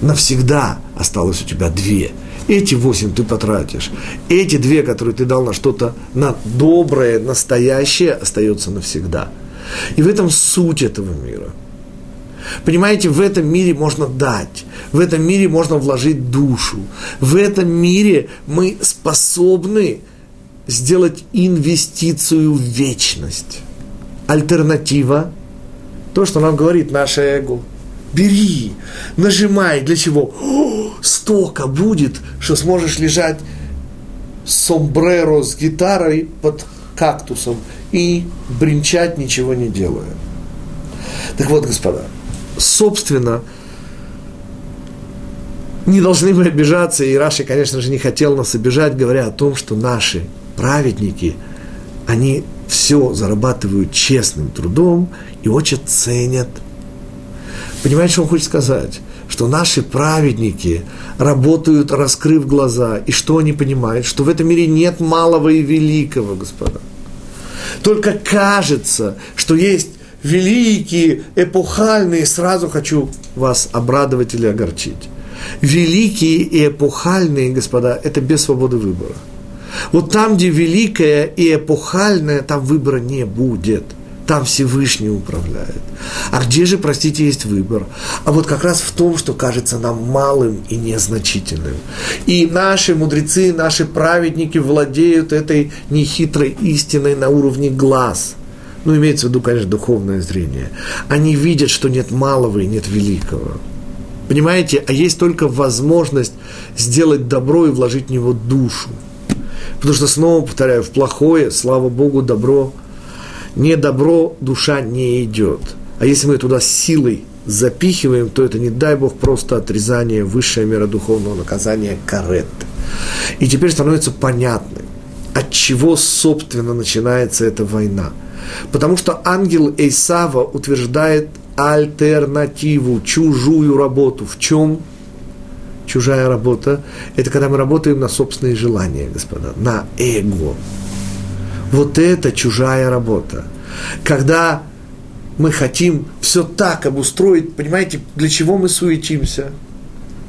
навсегда осталось у тебя 2. Эти восемь ты потратишь. Эти две, которые ты дал на что-то на доброе, настоящее, остается навсегда. И в этом суть этого мира. Понимаете, в этом мире можно дать, в этом мире можно вложить душу, в этом мире мы способны сделать инвестицию в вечность. Альтернатива – то, что нам говорит наше эго. Бери, нажимай, для чего? О, столько будет, что сможешь лежать сомбреро с гитарой под кактусом и бренчать, ничего не делая. Так вот, господа, собственно, не должны мы обижаться, и Раши, конечно же, не хотел нас обижать, говоря о том, что наши праведники, они все зарабатывают честным трудом и очень ценят. Понимаете, что он хочет сказать? Что наши праведники работают, раскрыв глаза, и что они понимают? Что в этом мире нет малого и великого, господа – только кажется, что есть великие, эпохальные, сразу хочу вас обрадовать или огорчить. Великие и эпохальные, господа, это без свободы выбора. Вот там, где великое и эпохальное, там выбора не будет. Там Всевышний управляет. А где же, простите, есть выбор? А вот как раз в том, что кажется нам малым и незначительным. И наши мудрецы, наши праведники владеют этой нехитрой истиной на уровне глаз. Ну, имеется в виду, конечно, духовное зрение. Они видят, что нет малого и нет великого. Понимаете? А есть только возможность сделать добро и вложить в него душу. Потому что, снова повторяю, в плохое, слава Богу, добро, не добро душа не идет. А если мы туда силой запихиваем, то это, не дай Бог, просто отрезание высшей мера духовного наказания карет. И теперь становится понятным, от чего, собственно, начинается эта война. Потому что ангел Эйсава утверждает альтернативу, чужую работу. В чем чужая работа? Это когда мы работаем на собственные желания, господа, на эго. Вот это чужая работа. Когда мы хотим все так обустроить, понимаете, для чего мы суетимся?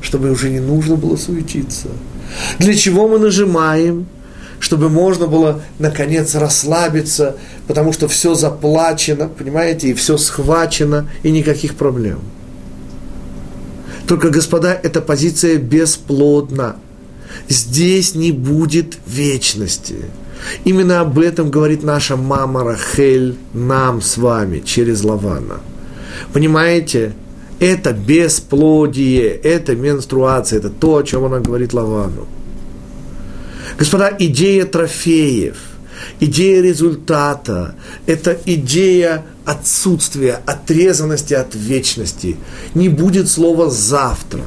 Чтобы уже не нужно было суетиться. Для чего мы нажимаем? чтобы можно было, наконец, расслабиться, потому что все заплачено, понимаете, и все схвачено, и никаких проблем. Только, господа, эта позиция бесплодна. Здесь не будет вечности. Именно об этом говорит наша мама Рахель нам с вами через Лавана. Понимаете? Это бесплодие, это менструация, это то, о чем она говорит Лавану. Господа, идея трофеев, идея результата, это идея отсутствия, отрезанности от вечности. Не будет слова «завтра».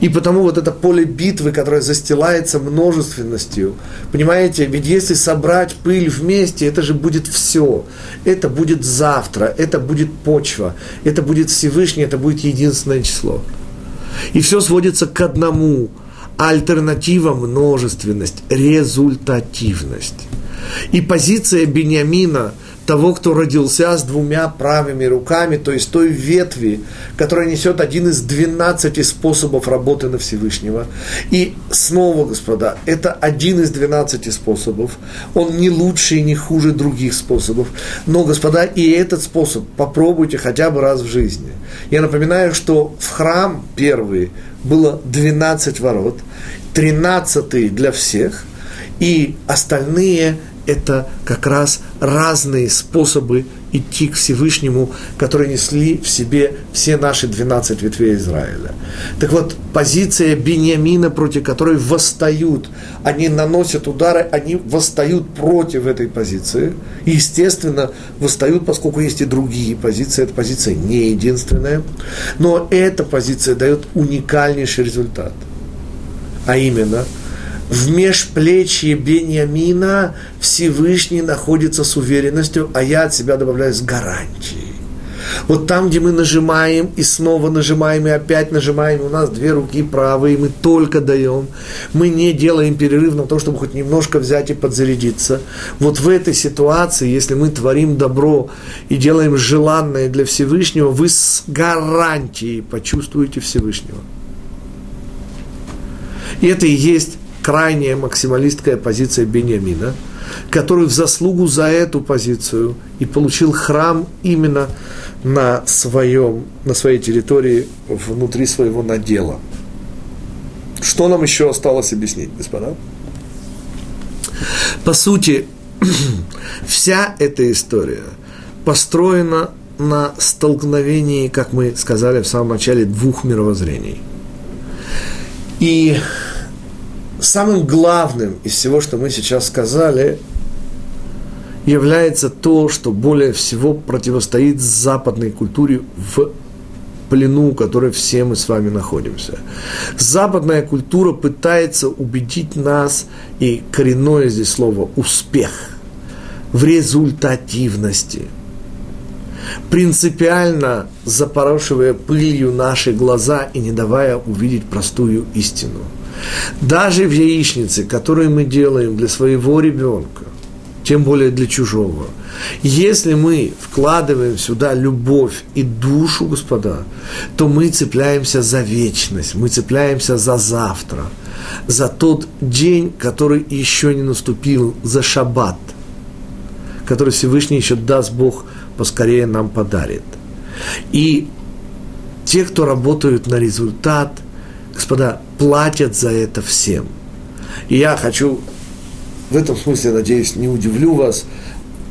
И потому вот это поле битвы, которое застилается множественностью, понимаете, ведь если собрать пыль вместе, это же будет все. Это будет завтра, это будет почва, это будет Всевышний, это будет единственное число. И все сводится к одному – альтернатива – множественность, результативность. И позиция Бениамина, того, кто родился с двумя правыми руками, то есть той ветви, которая несет один из двенадцати способов работы на Всевышнего. И снова, господа, это один из двенадцати способов. Он не лучше и не хуже других способов. Но, господа, и этот способ попробуйте хотя бы раз в жизни. Я напоминаю, что в храм первый было 12 ворот, 13 для всех, и остальные это как раз разные способы идти к Всевышнему, которые несли в себе все наши 12 ветвей Израиля. Так вот, позиция Бениамина, против которой восстают, они наносят удары, они восстают против этой позиции. И, естественно, восстают, поскольку есть и другие позиции, эта позиция не единственная. Но эта позиция дает уникальнейший результат. А именно – в межплечье Бениамина Всевышний находится с уверенностью, а я от себя добавляю с гарантией. Вот там, где мы нажимаем и снова нажимаем и опять нажимаем, у нас две руки правые, мы только даем, мы не делаем перерыв на то, чтобы хоть немножко взять и подзарядиться. Вот в этой ситуации, если мы творим добро и делаем желанное для Всевышнего, вы с гарантией почувствуете Всевышнего. И это и есть крайняя максималистская позиция Бениамина, который в заслугу за эту позицию и получил храм именно на, своем, на своей территории, внутри своего надела. Что нам еще осталось объяснить, господа? По сути, вся эта история построена на столкновении, как мы сказали в самом начале, двух мировоззрений. И самым главным из всего, что мы сейчас сказали, является то, что более всего противостоит западной культуре в плену, в которой все мы с вами находимся. Западная культура пытается убедить нас, и коренное здесь слово «успех», в результативности – принципиально запорошивая пылью наши глаза и не давая увидеть простую истину – даже в яичнице, которую мы делаем для своего ребенка, тем более для чужого. Если мы вкладываем сюда любовь и душу, господа, то мы цепляемся за вечность, мы цепляемся за завтра, за тот день, который еще не наступил, за шаббат, который Всевышний еще даст Бог поскорее нам подарит. И те, кто работают на результат, господа, платят за это всем. И я хочу в этом смысле, надеюсь, не удивлю вас,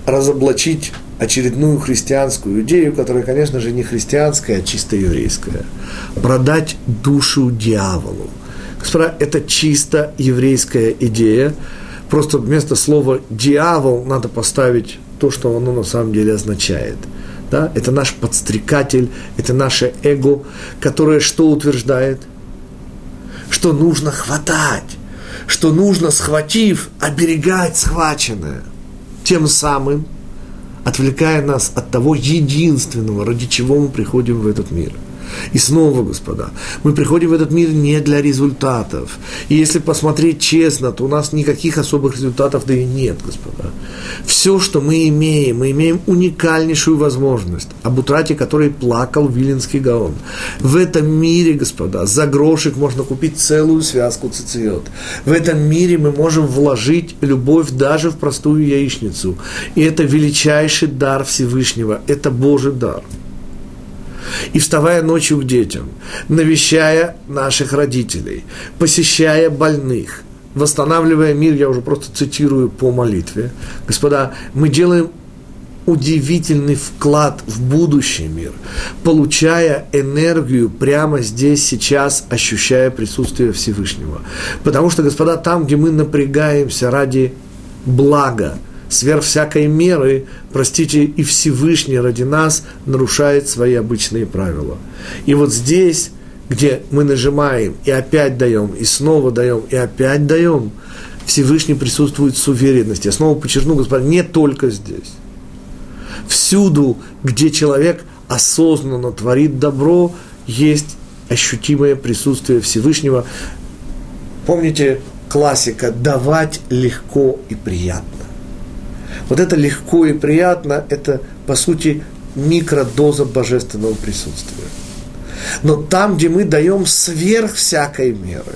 разоблачить очередную христианскую идею, которая, конечно же, не христианская, а чисто еврейская. Продать душу дьяволу. Господа, это чисто еврейская идея. Просто вместо слова «дьявол» надо поставить то, что оно на самом деле означает. Да? Это наш подстрекатель, это наше эго, которое что утверждает? Что нужно хватать что нужно, схватив, оберегать схваченное, тем самым отвлекая нас от того единственного, ради чего мы приходим в этот мир – и снова, господа, мы приходим в этот мир не для результатов. И если посмотреть честно, то у нас никаких особых результатов да и нет, господа. Все, что мы имеем, мы имеем уникальнейшую возможность, об утрате которой плакал Виленский Гаон. В этом мире, господа, за грошик можно купить целую связку цициот. В этом мире мы можем вложить любовь даже в простую яичницу. И это величайший дар Всевышнего, это Божий дар и вставая ночью к детям, навещая наших родителей, посещая больных, восстанавливая мир, я уже просто цитирую по молитве. Господа, мы делаем удивительный вклад в будущий мир, получая энергию прямо здесь, сейчас, ощущая присутствие Всевышнего. Потому что, господа, там, где мы напрягаемся ради блага, сверх всякой меры, простите, и Всевышний ради нас нарушает свои обычные правила. И вот здесь, где мы нажимаем и опять даем, и снова даем, и опять даем, Всевышний присутствует с уверенностью. Я снова подчеркну, господин, не только здесь. Всюду, где человек осознанно творит добро, есть ощутимое присутствие Всевышнего. Помните классика «давать легко и приятно». Вот это легко и приятно, это, по сути, микродоза божественного присутствия. Но там, где мы даем сверх всякой меры,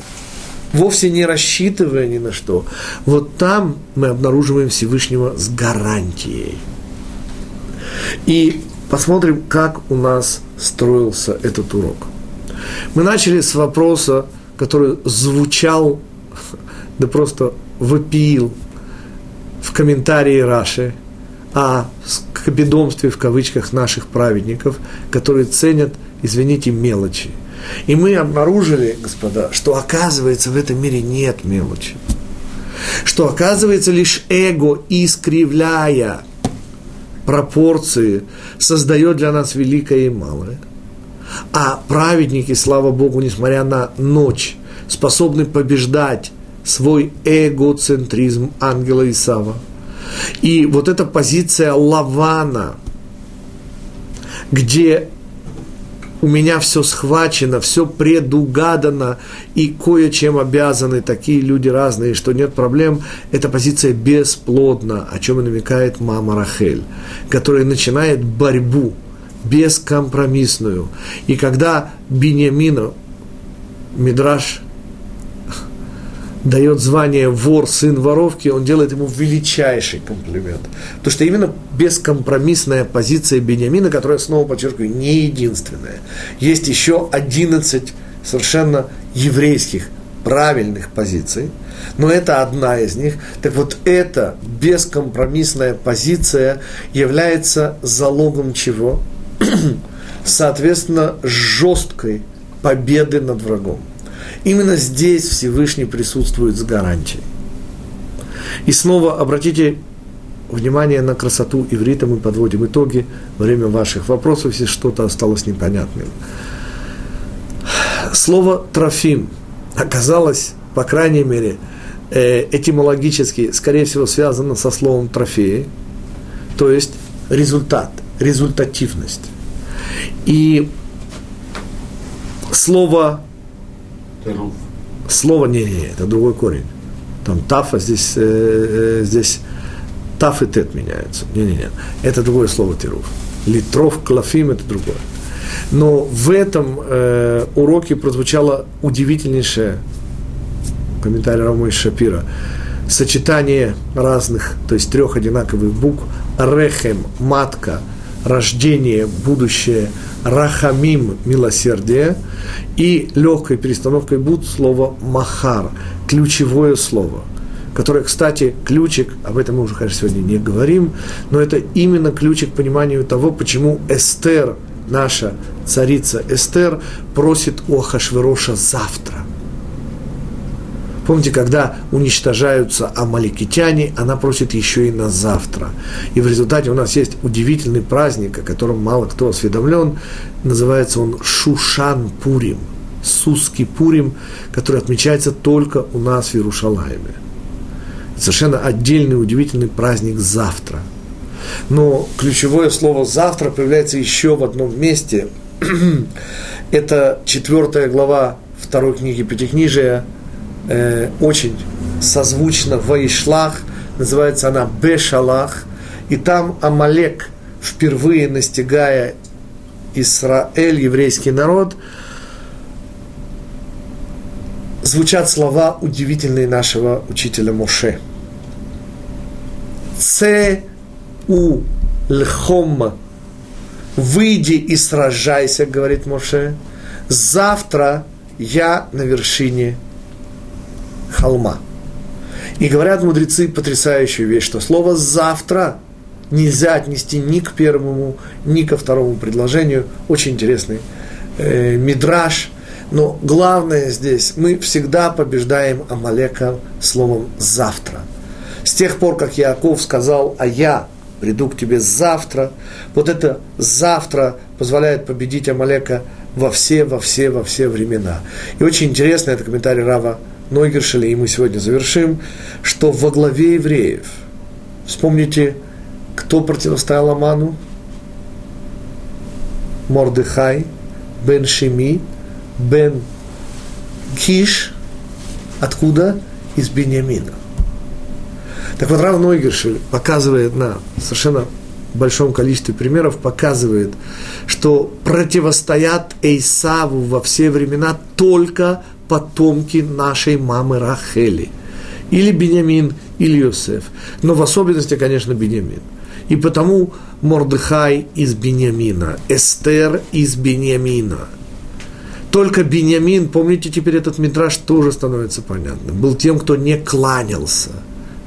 вовсе не рассчитывая ни на что, вот там мы обнаруживаем Всевышнего с гарантией. И посмотрим, как у нас строился этот урок. Мы начали с вопроса, который звучал, да просто вопил комментарии Раши о скобедомстве в кавычках наших праведников, которые ценят, извините, мелочи. И мы обнаружили, господа, что оказывается в этом мире нет мелочи. Что оказывается лишь эго, искривляя пропорции, создает для нас великое и малое. А праведники, слава Богу, несмотря на ночь, способны побеждать свой эгоцентризм ангела Исава. И вот эта позиция Лавана, где у меня все схвачено, все предугадано, и кое-чем обязаны такие люди разные, что нет проблем, эта позиция бесплодна, о чем и намекает мама Рахель, которая начинает борьбу бескомпромиссную. И когда Бениамина, Мидраш дает звание вор, сын воровки, он делает ему величайший комплимент. Потому что именно бескомпромиссная позиция Бениамина, которая, снова подчеркиваю, не единственная. Есть еще 11 совершенно еврейских правильных позиций, но это одна из них. Так вот, эта бескомпромиссная позиция является залогом чего? Соответственно, жесткой победы над врагом. Именно здесь Всевышний присутствует с гарантией. И снова обратите внимание на красоту иврита, мы подводим итоги время ваших вопросов, если что-то осталось непонятным. Слово «трофим» оказалось, по крайней мере, э, этимологически, скорее всего, связано со словом «трофеи», то есть результат, результативность. И слово Теруф. Слово не, не, это другой корень. Там тафа, здесь, э, э, здесь Таф и тет меняются. Не-не-не, это другое слово тируф. Литров, клафим – это другое. Но в этом э, уроке прозвучало удивительнейшее комментарий Рамой Шапира, сочетание разных, то есть трех одинаковых букв, рехем, матка, рождение, будущее, рахамим, милосердие, и легкой перестановкой буд слово махар, ключевое слово – которое, кстати, ключик, об этом мы уже, конечно, сегодня не говорим, но это именно ключик к пониманию того, почему Эстер, наша царица Эстер, просит у Ахашвероша завтра. Помните, когда уничтожаются амаликитяне, она просит еще и на завтра. И в результате у нас есть удивительный праздник, о котором мало кто осведомлен. Называется он Шушан Пурим. Суский Пурим, который отмечается только у нас в Иерушалайме. Совершенно отдельный, удивительный праздник завтра. Но ключевое слово «завтра» появляется еще в одном месте. Это четвертая глава второй книги Пятикнижия – э, очень созвучно Ваишлах, называется она Бешалах, и там Амалек, впервые настигая Израиль, еврейский народ, звучат слова удивительные нашего учителя Моше. Це у лхом выйди и сражайся, говорит Моше, завтра я на вершине холма. И говорят мудрецы потрясающую вещь, что слово «завтра» нельзя отнести ни к первому, ни ко второму предложению. Очень интересный э, мидраж. Но главное здесь, мы всегда побеждаем Амалека словом «завтра». С тех пор, как Яков сказал «а я приду к тебе завтра», вот это «завтра» позволяет победить Амалека во все, во все, во все времена. И очень интересно, это комментарий Рава Нойгершеля, и мы сегодня завершим, что во главе евреев, вспомните, кто противостоял Аману? Мордыхай, Бен Шими, Бен Киш, откуда? Из Бениамина. Так вот, Рав Нойгершель показывает на совершенно большом количестве примеров, показывает, что противостоят Эйсаву во все времена только потомки нашей мамы Рахели. Или Бенямин, или Йосеф. Но в особенности, конечно, Бенямин. И потому Мордыхай из Бенямина, Эстер из Бенямина. Только Бенямин, помните теперь этот метраж, тоже становится понятным, был тем, кто не кланялся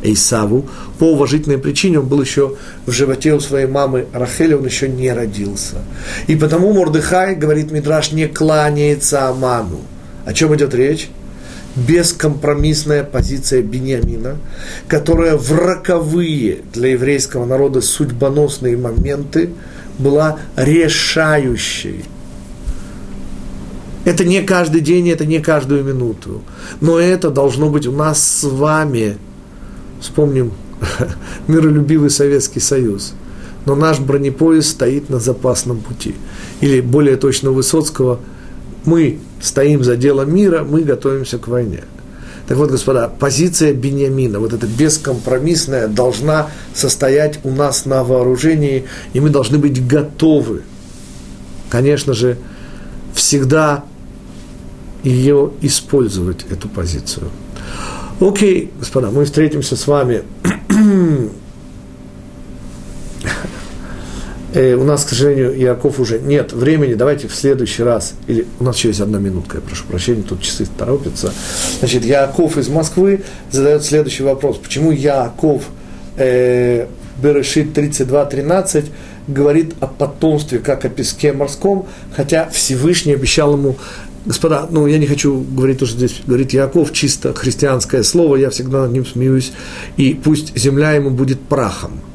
Эйсаву. По уважительной причине он был еще в животе у своей мамы Рахели, он еще не родился. И потому Мордыхай, говорит Мидраш, не кланяется Аману. О чем идет речь? Бескомпромиссная позиция Бениамина, которая в роковые для еврейского народа судьбоносные моменты была решающей. Это не каждый день, это не каждую минуту. Но это должно быть у нас с вами. Вспомним миролюбивый Советский Союз. Но наш бронепоезд стоит на запасном пути. Или более точно Высоцкого – мы стоим за делом мира, мы готовимся к войне. Так вот, господа, позиция Бениамина, вот эта бескомпромиссная, должна состоять у нас на вооружении, и мы должны быть готовы, конечно же, всегда ее использовать, эту позицию. Окей, господа, мы встретимся с вами э, у нас, к сожалению, Яков уже нет времени, давайте в следующий раз, или у нас еще есть одна минутка, я прошу прощения, тут часы торопятся. Значит, Яков из Москвы задает следующий вопрос. Почему Яков э, Берешит 32.13 говорит о потомстве, как о песке морском, хотя Всевышний обещал ему Господа, ну, я не хочу говорить то, что здесь говорит Яков, чисто христианское слово, я всегда над ним смеюсь, и пусть земля ему будет прахом –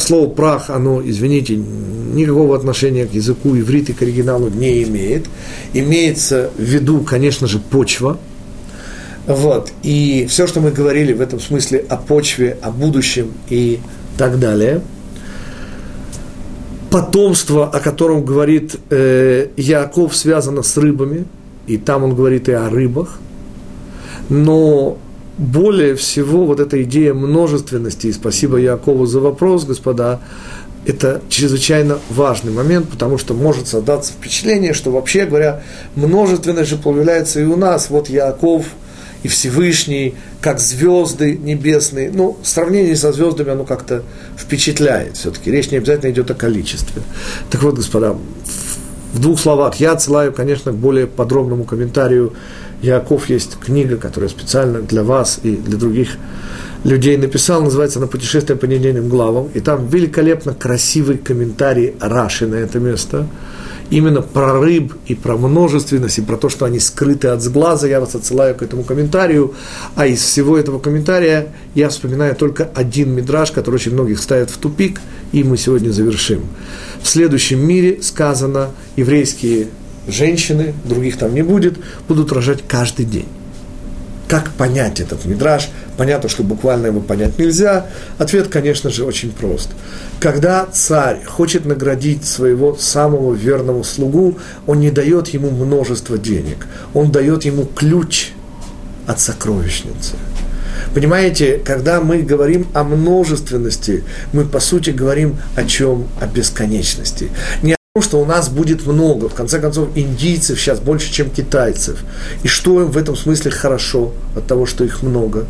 Слово прах, оно, извините, никакого отношения к языку иврит к оригиналу не имеет. Имеется в виду, конечно же, почва. Вот. И все, что мы говорили в этом смысле о почве, о будущем и так далее. Потомство, о котором говорит э, Яков, связано с рыбами, и там он говорит и о рыбах. Но более всего вот эта идея множественности, и спасибо Якову за вопрос, господа, это чрезвычайно важный момент, потому что может создаться впечатление, что вообще говоря, множественность же появляется и у нас. Вот Яков и Всевышний, как звезды небесные. Ну, сравнение со звездами, оно как-то впечатляет все-таки. Речь не обязательно идет о количестве. Так вот, господа, в двух словах, я отсылаю, конечно, к более подробному комментарию. Яков есть книга, которая специально для вас и для других людей написал, называется «На путешествие по недельным главам», и там великолепно красивый комментарий Раши на это место, именно про рыб и про множественность, и про то, что они скрыты от сглаза, я вас отсылаю к этому комментарию, а из всего этого комментария я вспоминаю только один мидраж, который очень многих ставит в тупик, и мы сегодня завершим. В следующем мире сказано, еврейские женщины, других там не будет, будут рожать каждый день. Как понять этот мидраж? Понятно, что буквально его понять нельзя. Ответ, конечно же, очень прост. Когда царь хочет наградить своего самого верного слугу, он не дает ему множество денег, он дает ему ключ от сокровищницы. Понимаете, когда мы говорим о множественности, мы по сути говорим о чем? О бесконечности. Не что у нас будет много. В конце концов, индийцев сейчас больше, чем китайцев. И что в этом смысле хорошо от того, что их много?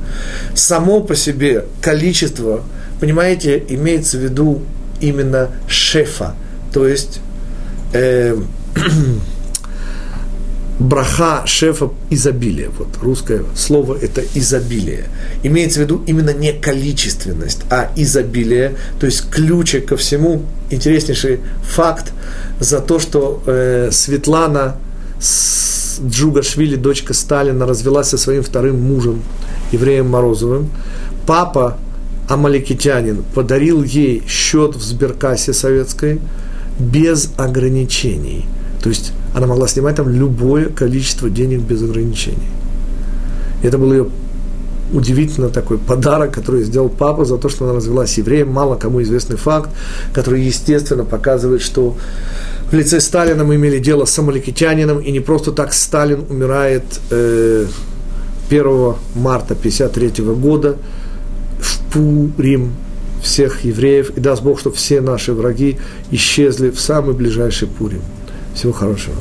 Само по себе количество, понимаете, имеется в виду именно шефа, то есть э, браха шефа изобилия. Вот русское слово это изобилие. Имеется в виду именно не количественность, а изобилие, то есть ключик ко всему. Интереснейший факт за то, что э, Светлана Джугашвили, дочка Сталина, развелась со своим вторым мужем, евреем Морозовым. Папа Амаликитянин подарил ей счет в сберкассе советской без ограничений. То есть она могла снимать там любое количество денег без ограничений. И это был ее удивительно такой подарок, который сделал папа за то, что она развелась евреем. Мало кому известный факт, который, естественно, показывает, что в лице Сталина мы имели дело с самоликитянином, и не просто так Сталин умирает э, 1 марта 1953 года в Пурим всех евреев, и даст Бог, чтобы все наши враги исчезли в самый ближайший Пурим. Всего хорошего.